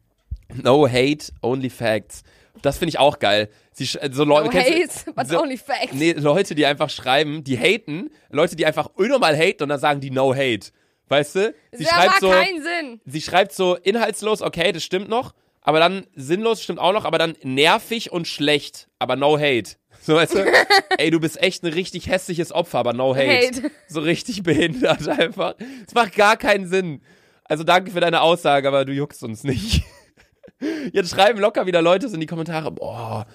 no hate, only facts. Das finde ich auch geil. Sie, so Leute, no kennst hate, but so- only facts. Nee, Leute, die einfach schreiben, die haten, Leute, die einfach unnormal haten und dann sagen die no hate. Weißt du? Sie das schreibt macht so, keinen Sinn. sie schreibt so inhaltslos, okay, das stimmt noch, aber dann sinnlos stimmt auch noch, aber dann nervig und schlecht, aber no hate. So, weißt du, ey, du bist echt ein richtig hässliches Opfer, aber no hate. Hate. So richtig behindert einfach. Es macht gar keinen Sinn. Also danke für deine Aussage, aber du juckst uns nicht. Jetzt schreiben locker wieder Leute so in die Kommentare, boah,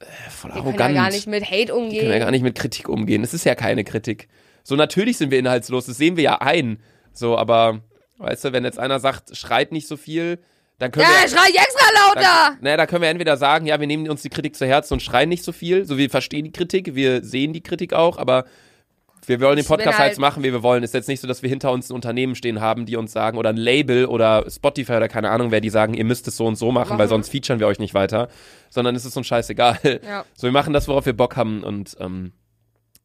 äh, voll Wir arrogant. können ja gar nicht mit Hate Wir können ja umgehen. gar nicht mit Kritik umgehen. Es ist ja keine Kritik. So, natürlich sind wir inhaltslos, das sehen wir ja ein. So, aber, weißt du, wenn jetzt einer sagt, schreit nicht so viel, dann können Ja, wir. schrei ich extra lauter! Dann, naja, da können wir entweder sagen, ja, wir nehmen uns die Kritik zu Herzen und schreien nicht so viel. So, wir verstehen die Kritik, wir sehen die Kritik auch, aber wir wollen den Podcast halt halt- machen, wie wir wollen. Ist jetzt nicht so, dass wir hinter uns ein Unternehmen stehen haben, die uns sagen, oder ein Label oder Spotify oder keine Ahnung wer, die sagen, ihr müsst es so und so machen, weil Machen. sonst featuren wir euch nicht weiter. Sondern es ist uns scheißegal. Ja. So, wir machen das, worauf wir Bock haben und ähm,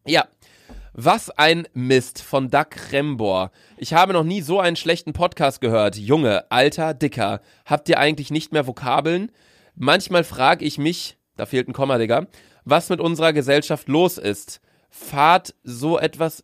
ja. Was ein Mist von Doug Rembor. Ich habe noch nie so einen schlechten Podcast gehört. Junge, alter, dicker. Habt ihr eigentlich nicht mehr Vokabeln? Manchmal frage ich mich, da fehlt ein Komma, Digga, was mit unserer Gesellschaft los ist. Fahrt so etwas.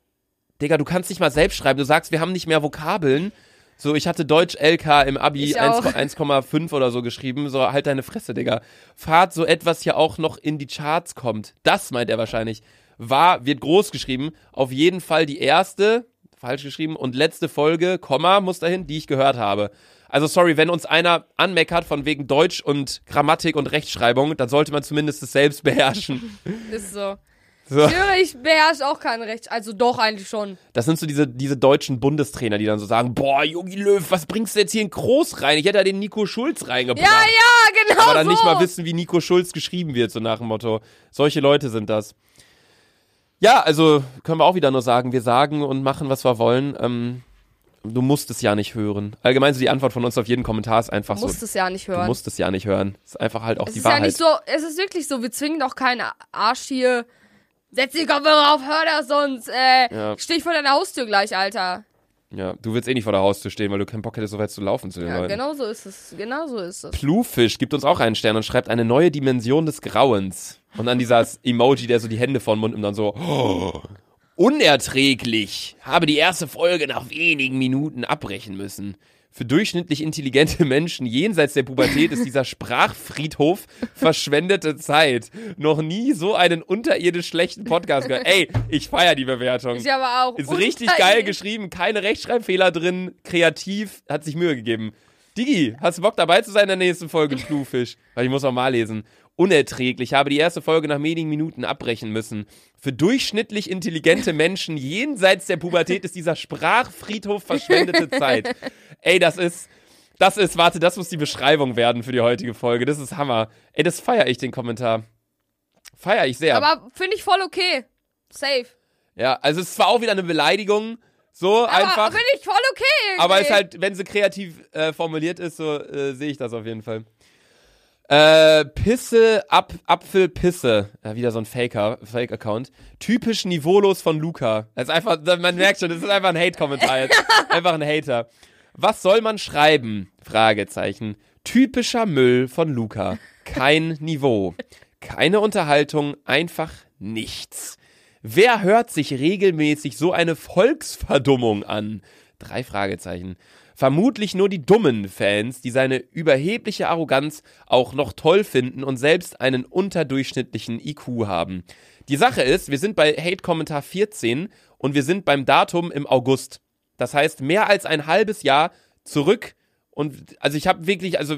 Digga, du kannst nicht mal selbst schreiben. Du sagst, wir haben nicht mehr Vokabeln. So, ich hatte Deutsch LK im Abi Ich auch. 1, 1,5 oder so geschrieben. So, halt deine Fresse, Digga. Fahrt so etwas hier auch noch in die Charts kommt. Das meint er wahrscheinlich. War, wird groß geschrieben. Auf jeden Fall die erste, falsch geschrieben, und letzte Folge, Komma, muss dahin, die ich gehört habe. Also sorry, wenn uns einer anmeckert von wegen Deutsch und Grammatik und Rechtschreibung, dann sollte man zumindest es selbst beherrschen. Ist so. So. Ich höre, ich beherrsche auch kein Recht. Also doch, eigentlich schon. Das sind so diese, diese deutschen Bundestrainer, die dann so sagen, boah, Jogi Löw, was bringst du jetzt hier in Groß rein? Ich hätte da den Nico Schulz reingebracht. Ja, ja, genau aber dann so. nicht mal wissen, wie Nico Schulz geschrieben wird, so nach dem Motto. Solche Leute sind das. Ja, also können wir auch wieder nur sagen, wir sagen und machen, was wir wollen. Ähm, du musst es ja nicht hören. Allgemein so die Antwort von uns auf jeden Kommentar ist einfach Du so. musst es ja nicht Du hören. musst es ja nicht hören. ist einfach halt auch es die ist Wahrheit. ja nicht so, es ist wirklich so, wir zwingen doch keinen Arsch hier. Setz die Kopfhörer auf, hör das sonst. Äh, Ja. steh ich vor deiner Haustür gleich, Alter. Ja, du willst eh nicht vor der Haustür stehen, weil du keinen Bock hättest, so weit zu laufen zu den Ja, Leuten. genau so ist es. Genau so ist es. Plufisch gibt uns auch einen Stern und schreibt eine neue Dimension des Grauens. Und dann dieser Emoji, der so die Hände vor den Mund und dann so, oh, unerträglich. Habe die erste Folge nach wenigen Minuten abbrechen müssen. Für durchschnittlich intelligente Menschen jenseits der Pubertät ist dieser Sprachfriedhof verschwendete Zeit. Noch nie so einen unterirdisch schlechten Podcast gehört. Ey, ich feier die Bewertung. Ich aber auch. Ist richtig geil geschrieben, keine Rechtschreibfehler drin, kreativ, hat sich Mühe gegeben. Digi, hast du Bock dabei zu sein in der nächsten Folge Bluefish? Weil ich muss auch mal lesen. Unerträglich, habe die erste Folge nach wenigen Minuten abbrechen müssen. Für durchschnittlich intelligente Menschen jenseits der Pubertät ist dieser Sprachfriedhof verschwendete Zeit. Ey, das ist, das ist, warte, das muss die Beschreibung werden für die heutige Folge. Das ist Hammer. Ey, das feiere ich, den Kommentar. Feier ich sehr. Aber finde ich voll okay. Safe. ja, also es ist zwar auch wieder eine Beleidigung, so Aber einfach. finde ich voll okay. Irgendwie. Aber es ist halt, wenn sie kreativ äh, formuliert ist, so äh, sehe ich das auf jeden Fall. Äh, Pisse, Ap Apfel, Pisse. Ja, wieder so ein Faker, Fake-Account. Typisch niveaulos von Luca. Das ist einfach, man merkt schon, das ist einfach ein Hate-Kommentar jetzt. Einfach ein Hater. Was soll man schreiben? Fragezeichen. Typischer Müll von Luca. Kein Niveau. Keine Unterhaltung, einfach nichts. Wer hört sich regelmäßig so eine Volksverdummung an? Drei Fragezeichen. Vermutlich nur die dummen Fans, die seine überhebliche Arroganz auch noch toll finden und selbst einen unterdurchschnittlichen IQ haben. Die Sache ist, wir sind bei Hate-Kommentar 14 und wir sind beim Datum im August. Das heißt, mehr als ein halbes Jahr zurück und also ich habe wirklich, also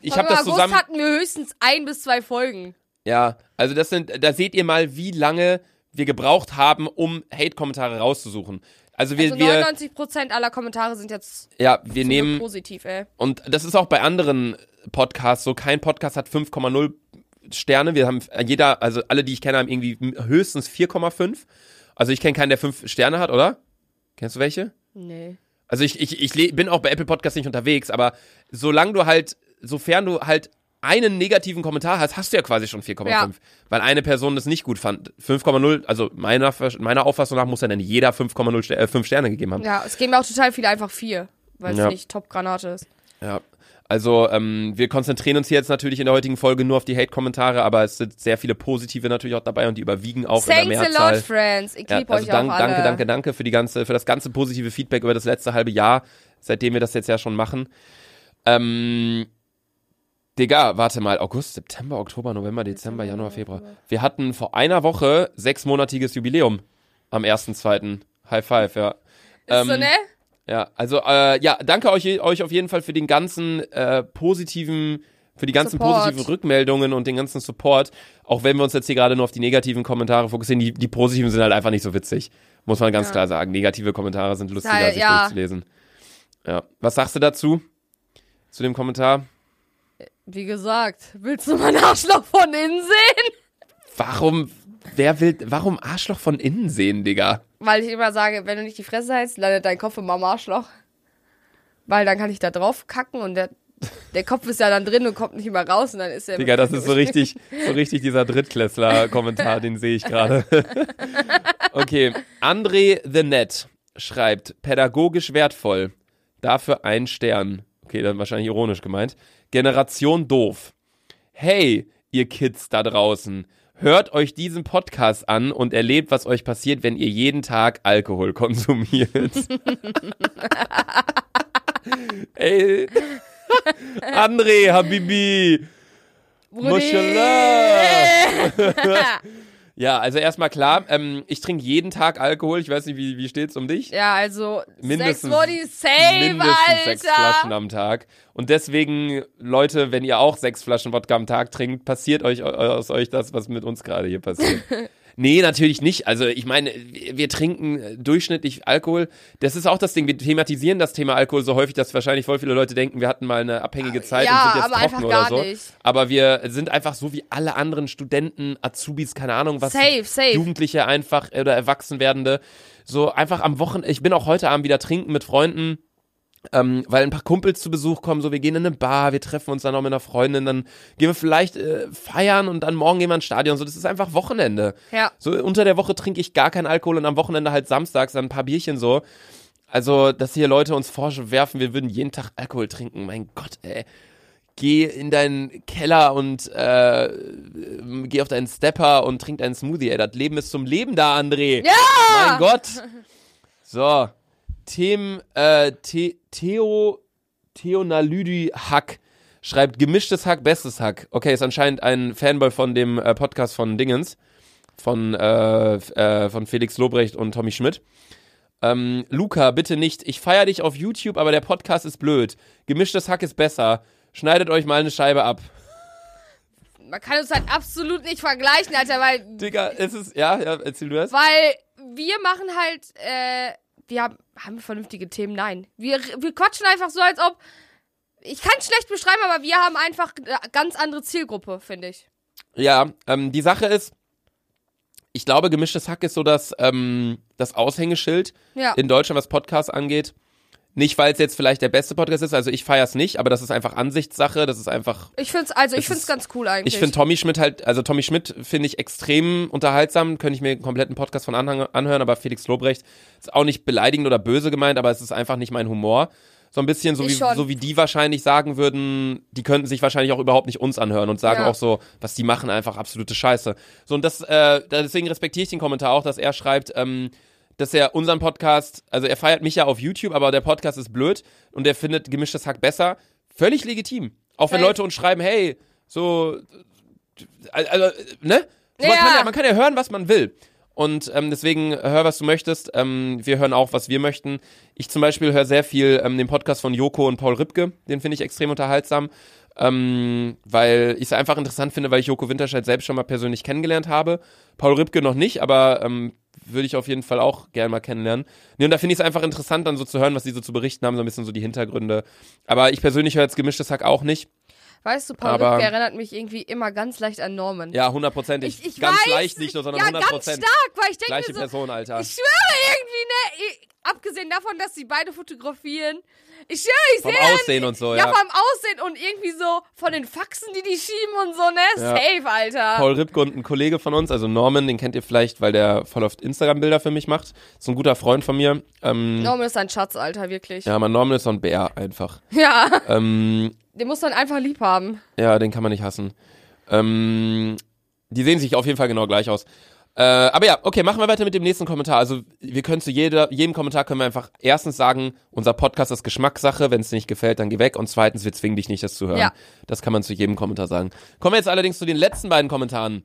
ich Aber habe das August zusammen. hatten wir höchstens ein bis zwei Folgen. Ja, also das sind, da seht ihr mal, wie lange wir gebraucht haben, um Hate-Kommentare rauszusuchen. Also wir, Also wir, 99% aller Kommentare sind jetzt ja, wir nehmen, positiv, ey. und das ist auch bei anderen Podcasts so, kein Podcast hat 5,0 Sterne. Wir haben jeder, also alle, die ich kenne, haben irgendwie höchstens 4,5. Also ich kenne keinen, der 5 Sterne hat, oder? Kennst du welche? Nee. Also ich, ich, ich bin auch bei Apple Podcasts nicht unterwegs, aber solange du halt, sofern du halt einen negativen Kommentar hast, hast du ja quasi schon 4,5. Ja. Weil eine Person das nicht gut fand. 5,0, also meiner, meiner Auffassung nach muss ja dann jeder 5,0 Ster äh, 5 Sterne gegeben haben. Ja, es geben auch total viele einfach vier, weil es Ja. nicht Top-Granate ist. Ja. Also ähm, wir konzentrieren uns hier jetzt natürlich in der heutigen Folge nur auf die Hate-Kommentare, aber es sind sehr viele positive natürlich auch dabei und die überwiegen auch Thanks in der a Mehrzahl. lot, friends. Ich Ja, also euch dank, auch alle. danke, danke, danke für die ganze, für das ganze positive Feedback über das letzte halbe Jahr, seitdem wir das jetzt ja schon machen. Ähm, Digga, warte mal, August, September, Oktober, November, Dezember, Januar, Februar. Wir hatten vor einer Woche sechsmonatiges Jubiläum am 1.2. High five, ja. Ist so, Ähm, ne? Ja, also äh, ja, danke euch, euch auf jeden Fall für den ganzen äh, positiven, für die ganzen Support. positiven Rückmeldungen und den ganzen Support. Auch wenn wir uns jetzt hier gerade nur auf die negativen Kommentare fokussieren, die, die positiven sind halt einfach nicht so witzig. Muss man ganz Ja. klar sagen. Negative Kommentare sind lustiger, sich ja. durchzulesen. Ja. Was sagst du dazu? Zu dem Kommentar? Wie gesagt, willst du mein Arschloch von innen sehen? Warum, wer will, warum Arschloch von innen sehen, Digga? Weil ich immer sage, wenn du nicht die Fresse hältst, landet dein Kopf im Arschloch. Weil dann kann ich da drauf kacken und der, der Kopf ist ja dann drin und kommt nicht mehr raus und dann ist er. Digga, das ist so richtig, so richtig dieser Drittklässler-Kommentar, den sehe ich gerade. okay, André The Net schreibt, pädagogisch wertvoll, dafür ein Stern. Okay, dann wahrscheinlich ironisch gemeint. Generation doof. Hey, ihr Kids da draußen, hört euch diesen Podcast an und erlebt, was euch passiert, wenn ihr jeden Tag Alkohol konsumiert. Ey, André, Habibi. Mashallah. Ja, also erstmal klar, ähm, ich trinke jeden Tag Alkohol. Ich weiß nicht, wie, wie steht's um dich? Ja, also Mindestens- Sex Body Save, Mindestens sechs Flaschen Alter. am Tag. Und deswegen, Leute, wenn ihr auch sechs Flaschen Wodka am Tag trinkt, passiert euch aus euch das, was mit uns gerade hier passiert. nee, natürlich nicht. Also ich meine, wir trinken äh, durchschnittlich Alkohol. Das ist auch das Ding. Wir thematisieren das Thema Alkohol so häufig, dass wahrscheinlich voll viele Leute denken, wir hatten mal eine abhängige Zeit Ja, und sind jetzt aber trocken oder so. nicht. Aber wir sind einfach so wie alle anderen Studenten, Azubis, keine Ahnung was. Safe, safe. Jugendliche einfach oder Erwachsenwerdende. So einfach am Wochenende. Ich bin auch heute Abend wieder trinken mit Freunden. Ähm, weil ein paar Kumpels zu Besuch kommen, so wir gehen in eine Bar, wir treffen uns dann auch mit einer Freundin, dann gehen wir vielleicht äh, feiern und dann morgen gehen wir ins Stadion. So, das ist einfach Wochenende. Ja. So unter der Woche trinke ich gar keinen Alkohol und am Wochenende halt samstags dann ein paar Bierchen so. Also, dass hier Leute uns vorwerfen, wir würden jeden Tag Alkohol trinken. Mein Gott, ey. Geh in deinen Keller und äh, geh auf deinen Stepper und trink deinen Smoothie, ey. Das Leben ist zum Leben da, André. Ja! Mein Gott. So. Themen, äh, The Theo, Theonalydi Hack schreibt gemischtes Hack, bestes Hack. Okay, ist anscheinend ein Fanboy von dem äh, Podcast von Dingens. Von, äh, äh, von Felix Lobrecht und Tommy Schmidt. Ähm, Luca, bitte nicht. Ich feier dich auf YouTube, aber der Podcast ist blöd. Gemischtes Hack ist besser. Schneidet euch mal eine Scheibe ab. Man kann uns halt absolut nicht vergleichen, Alter, weil, Digga, es ist, ja, ja, erzähl du das. weil wir machen halt, äh, wir haben, haben wir vernünftige Themen? Nein. Wir, wir quatschen einfach so, als ob, ich kann es schlecht beschreiben, aber wir haben einfach eine ganz andere Zielgruppe, finde ich. Ja, ähm, die Sache ist, ich glaube, gemischtes Hack ist so das, ähm, das Aushängeschild Ja. in Deutschland, was Podcasts angeht. Nicht, weil es jetzt vielleicht der beste Podcast ist, also ich feier's nicht, aber das ist einfach Ansichtssache, das ist einfach. Ich find's, also ich Es find's ist- ganz cool eigentlich. Ich finde Tommy Schmidt halt, also Tommy Schmidt finde ich extrem unterhaltsam, könnte ich mir einen kompletten Podcast von anhang- anhören, aber Felix Lobrecht ist auch nicht beleidigend oder böse gemeint, aber es ist einfach nicht mein Humor. So ein bisschen so wie, schon. so wie die wahrscheinlich sagen würden, die könnten sich wahrscheinlich auch überhaupt nicht uns anhören und sagen Ja. auch so, was die machen, einfach absolute Scheiße. So und das, äh, deswegen respektiere ich den Kommentar auch, dass er schreibt, ähm, dass er unseren Podcast, also er feiert mich ja auf YouTube, aber der Podcast ist blöd und er findet gemischtes Hack besser. Völlig legitim. Auch wenn. Leute uns schreiben, hey, so, also, ne? So, man, Ja. kann ja, man kann ja hören, was man will. Und ähm, deswegen hör, was du möchtest. Ähm, wir hören auch, was wir möchten. Ich zum Beispiel höre sehr viel ähm, den Podcast von Joko und Paul Ripke. Den finde ich extrem unterhaltsam. Ähm, weil ich es einfach interessant finde, weil ich Joko Winterscheid selbst schon mal persönlich kennengelernt habe. Paul Ripke noch nicht, aber ähm, würde ich auf jeden Fall auch gerne mal kennenlernen. Nee, und da finde ich es einfach interessant, dann so zu hören, was die so zu berichten haben, so ein bisschen so die Hintergründe. Aber ich persönlich höre jetzt gemischtes Hack auch nicht. Weißt du, Paul aber- Ripke erinnert mich irgendwie immer ganz leicht an Norman. Ja, hundertprozentig. Ich, ich Ganz weiß, leicht nicht nur, sondern ja, hundert ganz Prozent. stark, weil ich denke Gleiche so, Person, Alter. ich schwöre irgendwie, ne, abgesehen davon, dass sie beide fotografieren. Ich schwöre, ich Vom sehe Aussehen und so, ja. ja. vom Aussehen und irgendwie so von den Faxen, die die schieben und so, ne? Ja. Safe, Alter. Paul Ripke und ein Kollege von uns, also Norman, den kennt ihr vielleicht, weil der voll oft Instagram-Bilder für mich macht. Ist ein guter Freund von mir. Ähm, Norman ist ein Schatz, Alter, wirklich. Ja. ja, mein Norman ist so ein Bär einfach. Ähm, den muss man einfach lieb haben. ja, den kann man nicht hassen. Ähm, die sehen sich auf jeden Fall genau gleich aus. Äh, aber ja, okay, machen wir weiter mit dem nächsten Kommentar. Also wir können zu jeder, jedem Kommentar können wir einfach erstens sagen, unser Podcast ist Geschmackssache, wenn es nicht gefällt, dann geh weg. Und zweitens, wir zwingen dich nicht, das zu hören. Ja. Das kann man zu jedem Kommentar sagen. Kommen wir jetzt allerdings zu den letzten beiden Kommentaren.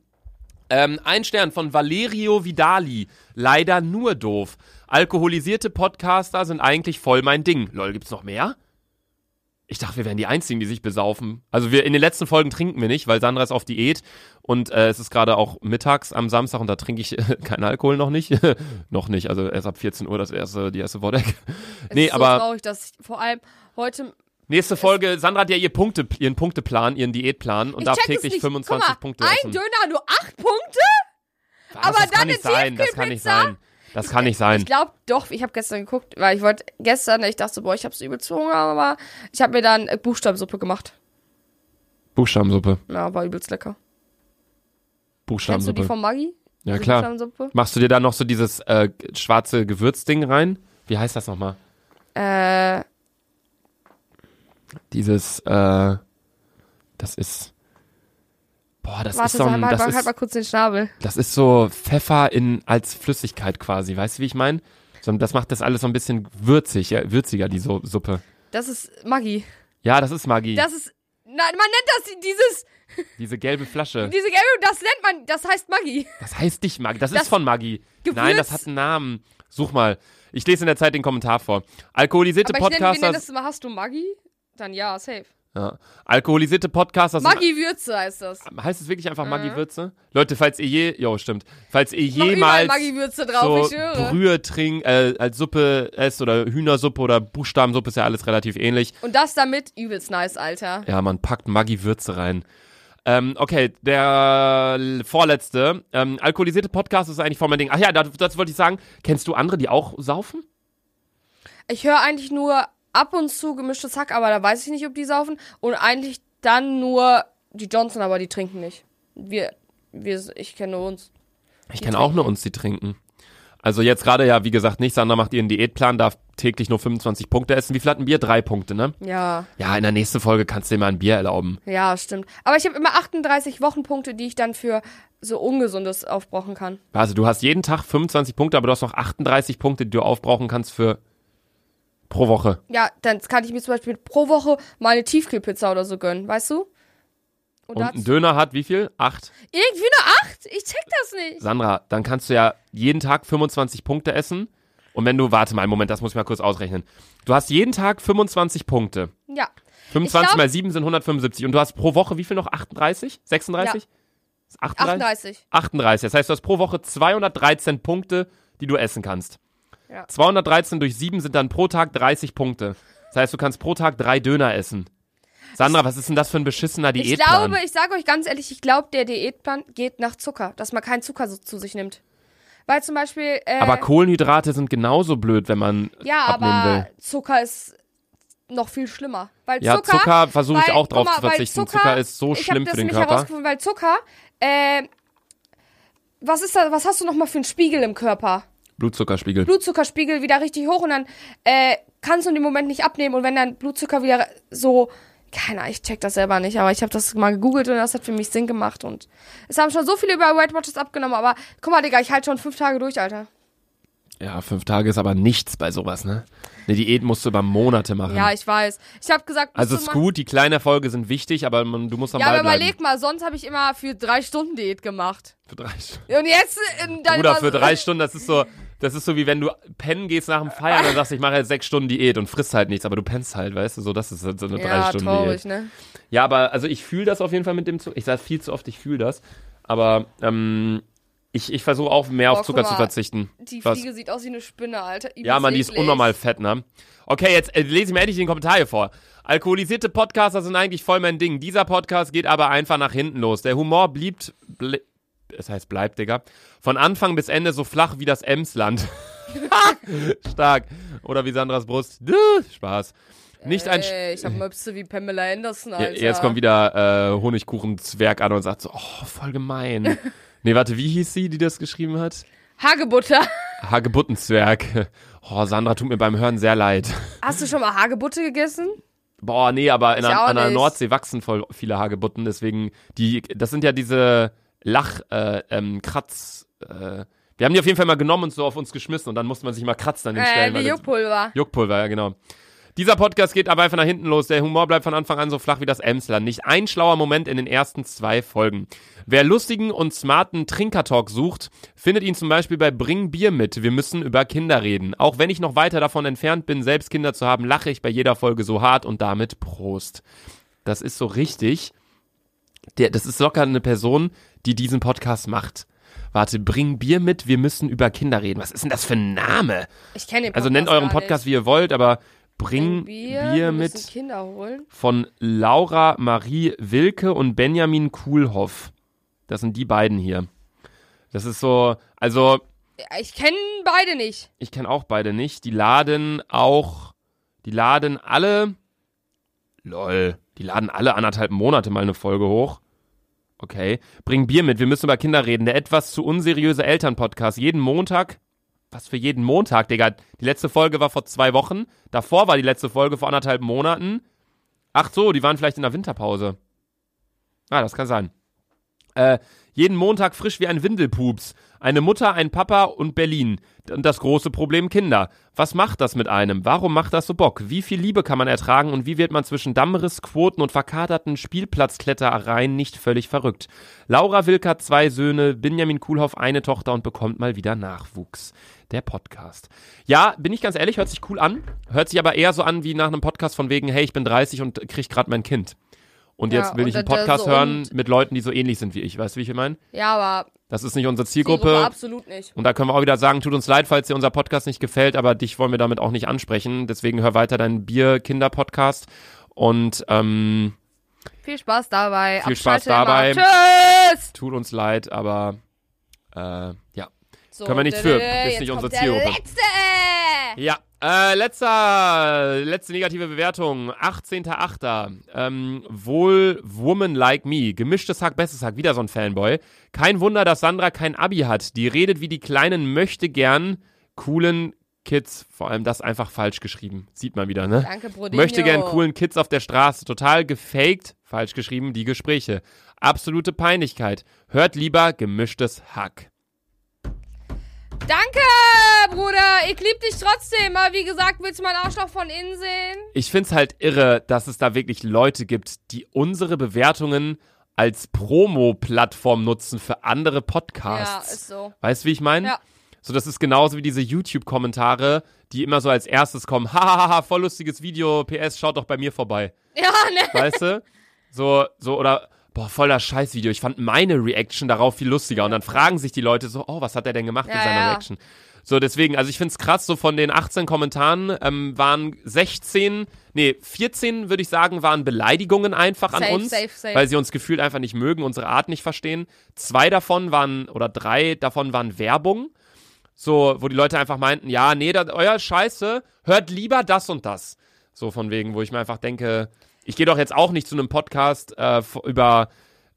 Ähm, ein Stern von Valerio Vidali. Leider nur doof. Alkoholisierte Podcaster sind eigentlich voll mein Ding. Lol, gibt's noch mehr? Ich dachte, wir wären die Einzigen, die sich besaufen. Also wir in den letzten Folgen trinken wir nicht, weil Sandra ist auf Diät und äh, es ist gerade auch mittags am Samstag und da trinke ich äh, keinen Alkohol noch nicht. noch nicht, also erst ab 14 Uhr das erste, die erste Vodek. Es Nee, ist so aber traurig, dass ich vor allem heute. nächste Folge, Sandra hat ja ihr Punkte, ihren Punkteplan, ihren Diätplan und ich darf täglich nicht. 25 Guck mal, Punkte ein essen. Döner, nur acht Punkte? Was? aber das dann kann nicht sein, das kann nicht sein. Das kann nicht sein. Ich glaube doch, ich habe gestern geguckt, weil ich wollte gestern, ich dachte so, boah, ich habe so übel zu Hunger, aber ich habe mir dann äh, Buchstabensuppe gemacht. Buchstabensuppe. Ja, war übelst lecker. Kennst du die Buchstabensuppe. von Maggi? Ja, Diese klar. Buchstabensuppe? Machst du dir da noch so dieses äh, schwarze Gewürzding rein? Wie heißt das nochmal? Äh, Dieses, äh, das ist. Boah, das warte, ist so ein, mal, das halt mal ist, kurz den Schnabel. das ist so Pfeffer in als Flüssigkeit quasi. Weißt du, wie ich meine? So, das macht das alles so ein bisschen würzig, ja, würziger, die so Suppe. Das ist Maggi. Ja, das ist Magie. Das ist, nein, man nennt das dieses, Diese gelbe Flasche. diese gelbe, das nennt man, das heißt Maggi. Das heißt nicht Maggi, das, Das ist von Maggi. Gewürz- Nein, das hat einen Namen. Such mal. Ich lese in der Zeit den Kommentar vor. Alkoholisierte Aber ich Podcaster. das immer, hast du Maggi? Dann ja, safe. Ja. Alkoholisierte Podcaster Maggi Würze heißt das. Heißt es wirklich einfach Mhm. Maggi-Würze? Leute, falls ihr je, jo, stimmt. Falls ihr jemals Maggi-Würze drauf, so ich schwöre. Brühe trinkt, äh, als Suppe esst oder Hühnersuppe oder Buchstabensuppe ist ja alles relativ ähnlich. Und das damit übelst nice, Alter. Ja, man packt Maggi-Würze rein. Ähm, okay, der vorletzte. Ähm, alkoholisierte Podcast ist eigentlich voll mein Ding. Ach ja, das, das wollte ich sagen. Kennst du andere, die auch saufen? Ich höre eigentlich nur ab und zu gemischtes Hack, aber da weiß ich nicht, ob die saufen. Und eigentlich dann nur die Johnson, aber die trinken nicht. Wir, wir, ich kenne nur uns. Ich kenne auch nur uns, die trinken. Also jetzt gerade ja, wie gesagt, nicht. Sandra macht ihren Diätplan, darf täglich nur 25 Punkte essen. Wie viel hat ein Bier? Drei Punkte, ne? Ja, Ja, in der nächsten Folge kannst du dir mal ein Bier erlauben. ja, stimmt. Aber ich habe immer 38 Wochenpunkte, die ich dann für so Ungesundes aufbrauchen kann. Also du hast jeden Tag 25 Punkte, aber du hast noch 38 Punkte, die du aufbrauchen kannst für pro Woche. Ja, dann kann ich mir zum Beispiel pro Woche mal eine Tiefkühlpizza oder so gönnen, weißt du? Und, Und ein Döner hat wie viel? Acht. irgendwie eine 8? Ich check das nicht. Sandra, dann kannst du ja jeden Tag 25 Punkte essen. Und wenn du, warte mal einen Moment, das muss ich mal kurz ausrechnen. Du hast jeden Tag 25 Punkte. Ja. 25 glaub- mal 7 sind 175. Und du hast pro Woche wie viel noch? 38? 36? 38? 38. 38. Das heißt, du hast pro Woche 213 Punkte, die du essen kannst. Ja. 213 durch 7 sind dann pro Tag 30 Punkte. Das heißt, du kannst pro Tag drei Döner essen. Sandra, was ist denn das für ein beschissener Ich Diätplan? glaube, ich sage euch ganz ehrlich, ich glaube, der Diätplan geht nach Zucker, dass man keinen Zucker so zu sich nimmt. Weil zum Beispiel, äh, aber Kohlenhydrate sind genauso blöd, wenn man ja, abnehmen aber will. Zucker ist noch viel schlimmer. Weil Ja, Zucker, Zucker versuche ich auch drauf mal, zu verzichten. Zucker, ist so ich schlimm hab das für den Körper. herausgefunden, weil Zucker, äh, was ist da, was hast du noch mal für einen Spiegel im Körper? Blutzuckerspiegel. Blutzuckerspiegel wieder richtig hoch und dann äh, kannst du in dem Moment nicht abnehmen und wenn dein Blutzucker wieder so keine Ahnung, ich check das selber nicht, aber ich habe das mal gegoogelt und das hat für mich Sinn gemacht und es haben schon so viele über Weight Watchers abgenommen, aber guck mal, Digga, ich halte schon fünf Tage durch, Alter. Ja, fünf Tage ist aber nichts bei sowas, ne? Eine Diät musst du über Monate machen. Ja, ich weiß. Ich habe gesagt, also ist gut, die kleinen Erfolge sind wichtig, aber man, du musst am Ja, Ball aber bleiben. überleg mal, sonst habe ich immer für drei Stunden Diät gemacht. Für drei Stunden. Und jetzt äh, dann Bruder, für drei Stunden, das ist so, das ist so wie wenn du pennen gehst nach dem Feiern und sagst, ich mache jetzt sechs Stunden Diät und frisst halt nichts, aber du pennst halt, weißt du, so, das ist so eine drei Ja, Stunden traurig, Diät. ne? Ja, aber also ich fühle das auf jeden Fall mit dem Zucker. Ich sage viel zu oft, ich fühle das. Aber ähm, ich, ich versuche auch mehr Boah, auf Zucker guck zu mal, verzichten. Die Was? Fliege sieht aus wie eine Spinne, Alter. Ja, Mann, die ist unnormal fett, ne? Okay, jetzt äh, lese ich mir endlich den Kommentar hier vor. Alkoholisierte Podcaster sind eigentlich voll mein Ding. Dieser Podcast geht aber einfach nach hinten los. Der Humor blieb, es heißt bleibt, Digga, von Anfang bis Ende so flach wie das Emsland. Stark. Oder wie Sandras Brust. Spaß. Nicht ein. Ey, ich hab Möpse wie Pamela Anderson, Alter. jetzt kommt wieder äh, Honigkuchenzwerg an und sagt so, oh, voll gemein. nee, warte, wie hieß sie, die das geschrieben hat? Hagebutter. Hagebuttenzwerg. Oh, Sandra tut mir beim Hören sehr leid. Hast du schon mal Hagebutte gegessen? Boah, nee, aber in auch an der. Nordsee wachsen voll viele Hagebutten, deswegen, die, das sind ja diese Lach, äh, ähm, Kratz, äh, wir haben die auf jeden Fall mal genommen und so auf uns geschmissen und dann musste man sich mal kratzen an den Äh, Stellen. wie Juckpulver. Juckpulver, ja, genau. Dieser Podcast geht aber einfach nach hinten los. Der Humor bleibt von Anfang an so flach wie das Emsland. Nicht ein schlauer Moment in den ersten zwei Folgen. Wer lustigen und smarten Trinkertalk sucht, findet ihn zum Beispiel bei Bring Bier mit. Wir müssen über Kinder reden. Auch wenn ich noch weiter davon entfernt bin, selbst Kinder zu haben, lache ich bei jeder Folge so hart und damit Prost. Das ist so richtig. Der, das ist locker eine Person, die diesen Podcast macht. Warte, bring Bier mit, wir müssen über Kinder reden. Was ist denn das für ein Name? Ich kenne den Podcast Also nennt euren Podcast, wie ihr wollt, aber bring Bier, Bier, wir mit Kinder holen. von Laura Marie Wilke und Benjamin Kuhlhoff. Das sind die beiden hier. Das ist so, also Ich kenne beide nicht. ich kenne auch beide nicht. Die laden auch, die laden alle, lol, die laden alle anderthalb Monate mal eine Folge hoch. Okay. Bring Bier mit, wir müssen über Kinder reden. Der etwas zu unseriöse Elternpodcast. Jeden Montag. Was für jeden Montag, Digga? Die letzte Folge war vor zwei Wochen. Davor war die letzte Folge vor anderthalb Monaten. Ach so, die waren vielleicht in der Winterpause. Ah, das kann sein. Äh, jeden Montag frisch wie ein Windelpups. Eine Mutter, ein Papa und Berlin. Und das große Problem Kinder. Was macht das mit einem? Warum macht das so Bock? Wie viel Liebe kann man ertragen und wie wird man zwischen Dammriss, Quoten und verkaterten Spielplatzklettereien nicht völlig verrückt? Laura Wilk hat zwei Söhne, Benjamin Kuhlhoff eine Tochter und bekommt mal wieder Nachwuchs. Der Podcast. Ja, bin ich ganz ehrlich, hört sich cool an. Hört sich aber eher so an wie nach einem Podcast von wegen, hey, ich bin 30 und krieg gerade mein Kind. Und Ja, jetzt will ich einen Podcast so hören mit Leuten, die so ähnlich sind wie ich. Weißt du, wie ich meine? Ja, aber Das ist nicht unsere Zielgruppe Zielgruppe. absolut nicht. Und da können wir auch wieder sagen, tut uns leid, falls dir unser Podcast nicht gefällt, aber dich wollen wir damit auch nicht ansprechen. Deswegen hör weiter deinen Bier-Kinder-Podcast. Und ähm, Viel Spaß dabei. Viel Spaß dabei. Immer. Tschüss! tut uns leid, aber äh, ja. So, Können wir nichts für. Ist nicht unsere Zielgruppe. Der letzte! Ja, äh, letzter, letzte negative Bewertung, 18.8. Ähm, wohl Woman Like Me, gemischtes Hack, bestes Hack, wieder so ein Fanboy. Kein Wunder, dass Sandra kein Abi hat. Die redet wie die kleinen möchte gern coolen Kids. Vor allem das einfach falsch geschrieben. Sieht man wieder, ne? Danke, Brodinho. Möchte gern coolen Kids auf der Straße. Total gefaked, falsch geschrieben, die Gespräche. Absolute Peinlichkeit. Hört lieber gemischtes Hack. Danke, lieb dich trotzdem. Aber wie gesagt, willst du meinen Arschloch von innen sehen? ich find's halt irre, dass es da wirklich Leute gibt, die unsere Bewertungen als Promo-Plattform nutzen für andere Ja, Podcasts. ist so. weißt du, wie ich meine? Ja. So, das ist genauso wie diese YouTube-Kommentare, die immer so als erstes kommen. Hahaha, voll lustiges Video, PS, schaut doch bei mir vorbei. Ja, ne? Weißt du? So, so, oder, boah, voll das Scheißvideo. Ich fand meine Reaction darauf viel lustiger. Und dann fragen sich die Leute so, oh, was hat er denn gemacht Ja, mit seiner ja. Reaction? So, deswegen, also ich find's krass, so von den 18 Kommentaren ähm, waren 16, nee, 14 würde ich sagen, waren Beleidigungen einfach an Safe, uns, safe, safe. weil sie uns gefühlt einfach nicht mögen, unsere Art nicht verstehen. Zwei davon waren, oder drei davon waren Werbung, so, wo die Leute einfach meinten, ja, nee, das, euer Scheiße, hört lieber das und das. So von wegen, wo ich mir einfach denke, ich gehe doch jetzt auch nicht zu einem Podcast äh, über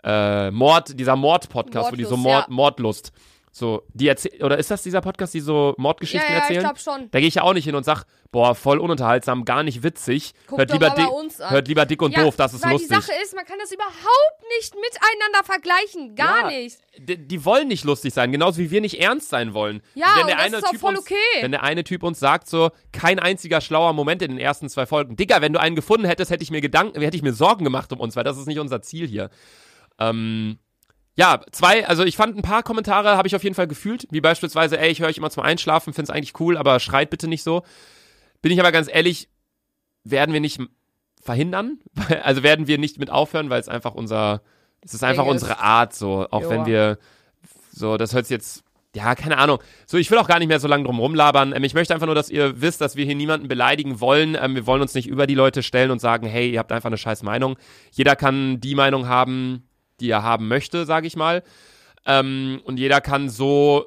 äh, Mord, dieser Mord-Podcast, wo die so Mord, ja. Mordlust. So, die erzählen, oder ist das dieser Podcast, die so Mordgeschichten Ja, ja, ich erzählen? glaub schon. Da gehe ich ja auch nicht hin und sag, boah, voll ununterhaltsam, gar nicht witzig. Guck hört, lieber dick, hört lieber dick und ja, doof, das ist weil lustig. die Sache ist, man kann das überhaupt nicht miteinander vergleichen. Gar Ja, nicht. Die, die wollen nicht lustig sein, genauso wie wir nicht ernst sein wollen. Ja, wenn der das eine ist auch typ voll uns, okay. Wenn der eine Typ uns sagt so, kein einziger schlauer Moment in den ersten zwei Folgen. Digga, wenn du einen gefunden hättest, hätte ich mir Gedanken, hätte ich mir Sorgen gemacht um uns, weil das ist nicht unser Ziel hier. Ähm, ja, zwei, also ich fand ein paar Kommentare habe ich auf jeden Fall gefühlt, wie beispielsweise, ey, ich höre euch immer zum Einschlafen, find's eigentlich cool, aber schreit bitte nicht so. Bin ich aber ganz ehrlich, werden wir nicht verhindern, also werden wir nicht mit aufhören, weil es einfach unser, es ist einfach unsere Art so, auch Joa. wenn wir so, das hört jetzt, ja, keine Ahnung. So, ich will auch gar nicht mehr so lange drum rumlabern. Ähm, ich möchte einfach nur, dass ihr wisst, dass wir hier niemanden beleidigen wollen. Ähm, wir wollen uns nicht über die Leute stellen und sagen, hey, ihr habt einfach eine scheiß Meinung. Jeder kann die Meinung haben, die er haben möchte, sage ich mal. Ähm, und jeder kann so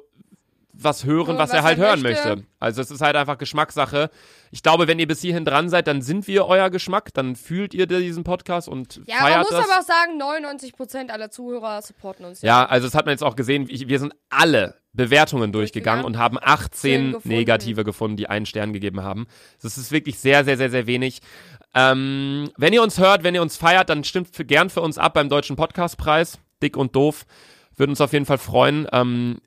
was hören, Hören, was, er was halt er hören möchte. möchte. Also es ist halt einfach Geschmackssache. Ich glaube, wenn ihr bis hierhin dran seid, dann sind wir euer Geschmack, dann fühlt ihr diesen Podcast und Ja, man feiert muss das. aber auch sagen, 99% aller Zuhörer supporten uns. ja, also das hat man jetzt auch gesehen. Wir sind alle Bewertungen durchgegangen und haben 18 gefunden. negative gefunden, die einen Stern gegeben haben. Das ist wirklich sehr, sehr, sehr, sehr wenig. Ähm, wenn ihr uns hört, wenn ihr uns feiert, dann stimmt für, gern für uns ab beim Deutschen Podcastpreis. Dick und doof. Würden uns auf jeden Fall freuen. Ähm,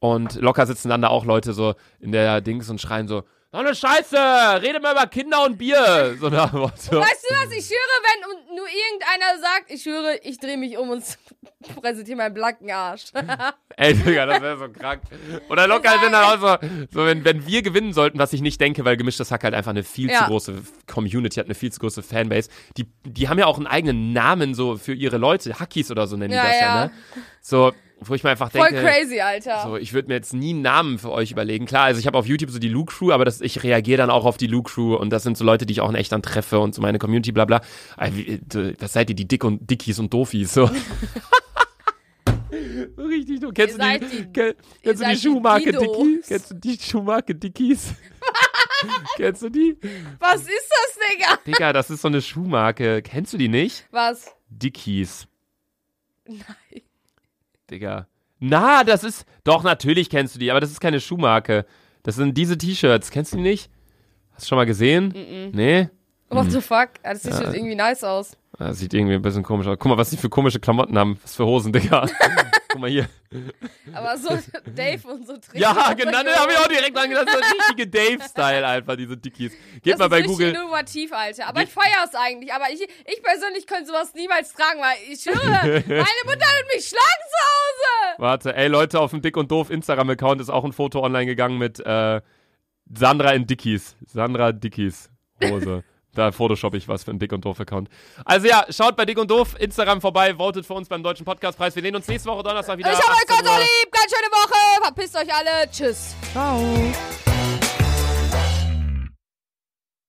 und locker sitzen dann da auch Leute so in der Dings und schreien so, noch eine Scheiße, rede mal über Kinder und Bier. So dem Motto. Weißt du was? Ich höre, wenn nur irgendeiner sagt, ich höre, ich drehe mich um und präsentiere meinen blanken Arsch. Ey, Digga, das wäre so krank. Oder locker sind dann auch so, so wenn, wenn wir gewinnen sollten, was ich nicht denke, weil gemischtes Hack halt einfach eine viel Ja. zu große Community hat, eine viel zu große Fanbase. Die, die haben ja auch einen eigenen Namen so für ihre Leute. Hackies oder so nennen Ja, die das ja, ja. ne? So, wo ich mir einfach Voll denke. crazy, Alter. So, ich würde mir jetzt nie einen Namen für euch überlegen. Klar, also ich habe auf YouTube so die Luke Crew, aber das, ich reagiere dann auch auf die Luke Crew und das sind so Leute, die ich auch in echt dann treffe und so meine Community, bla bla. Was seid ihr, die Dick und Dickies und Doofies? So. so richtig du Kennst Ihr du die, die- kenn, kennst du die Schuhmarke. Dickies? Kennst du die Schuhmarke Dickies? kennst du die? Was ist das, Digga? Digga, das ist so eine Schuhmarke. Kennst du die nicht? Was? Dickies. Nein. Digga. Na, das ist. Doch, natürlich kennst du die, aber das ist keine Schuhmarke. Das sind diese T-Shirts. Kennst du die nicht? Hast du schon mal gesehen? Nee? What the fuck? Ah, Das sieht schon irgendwie nice aus. Das sieht irgendwie ein bisschen komisch aus. Guck mal, was die für komische Klamotten haben. Was für Hosen, Digga. Guck mal hier. Aber so Dave und so trinken. Ja, genau, da habe ich auch direkt dran gedacht. Das ist der richtige Dave-Style einfach, diese Dickies. Geht das mal ist bei Google. innovativ, Alter. Aber ich feiere es eigentlich. Aber ich, ich persönlich könnte sowas niemals tragen, weil ich meine Mutter wird mich schlagen zu Hause. Warte, ey Leute, auf dem Dick und Doof Instagram-Account ist auch ein Foto online gegangen mit äh, Sandra in Dickies. Sandra Dickies Hose. Da photoshop ich was für einen Dick und Doof-Account. Also ja, schaut bei Dick und Doof Instagram vorbei, votet für uns beim Deutschen Podcastpreis. Wir sehen uns nächste Woche Donnerstag wieder. Ich hab euch 18 ganz so lieb. Ganz schöne Woche. Verpisst euch alle. Tschüss. Ciao.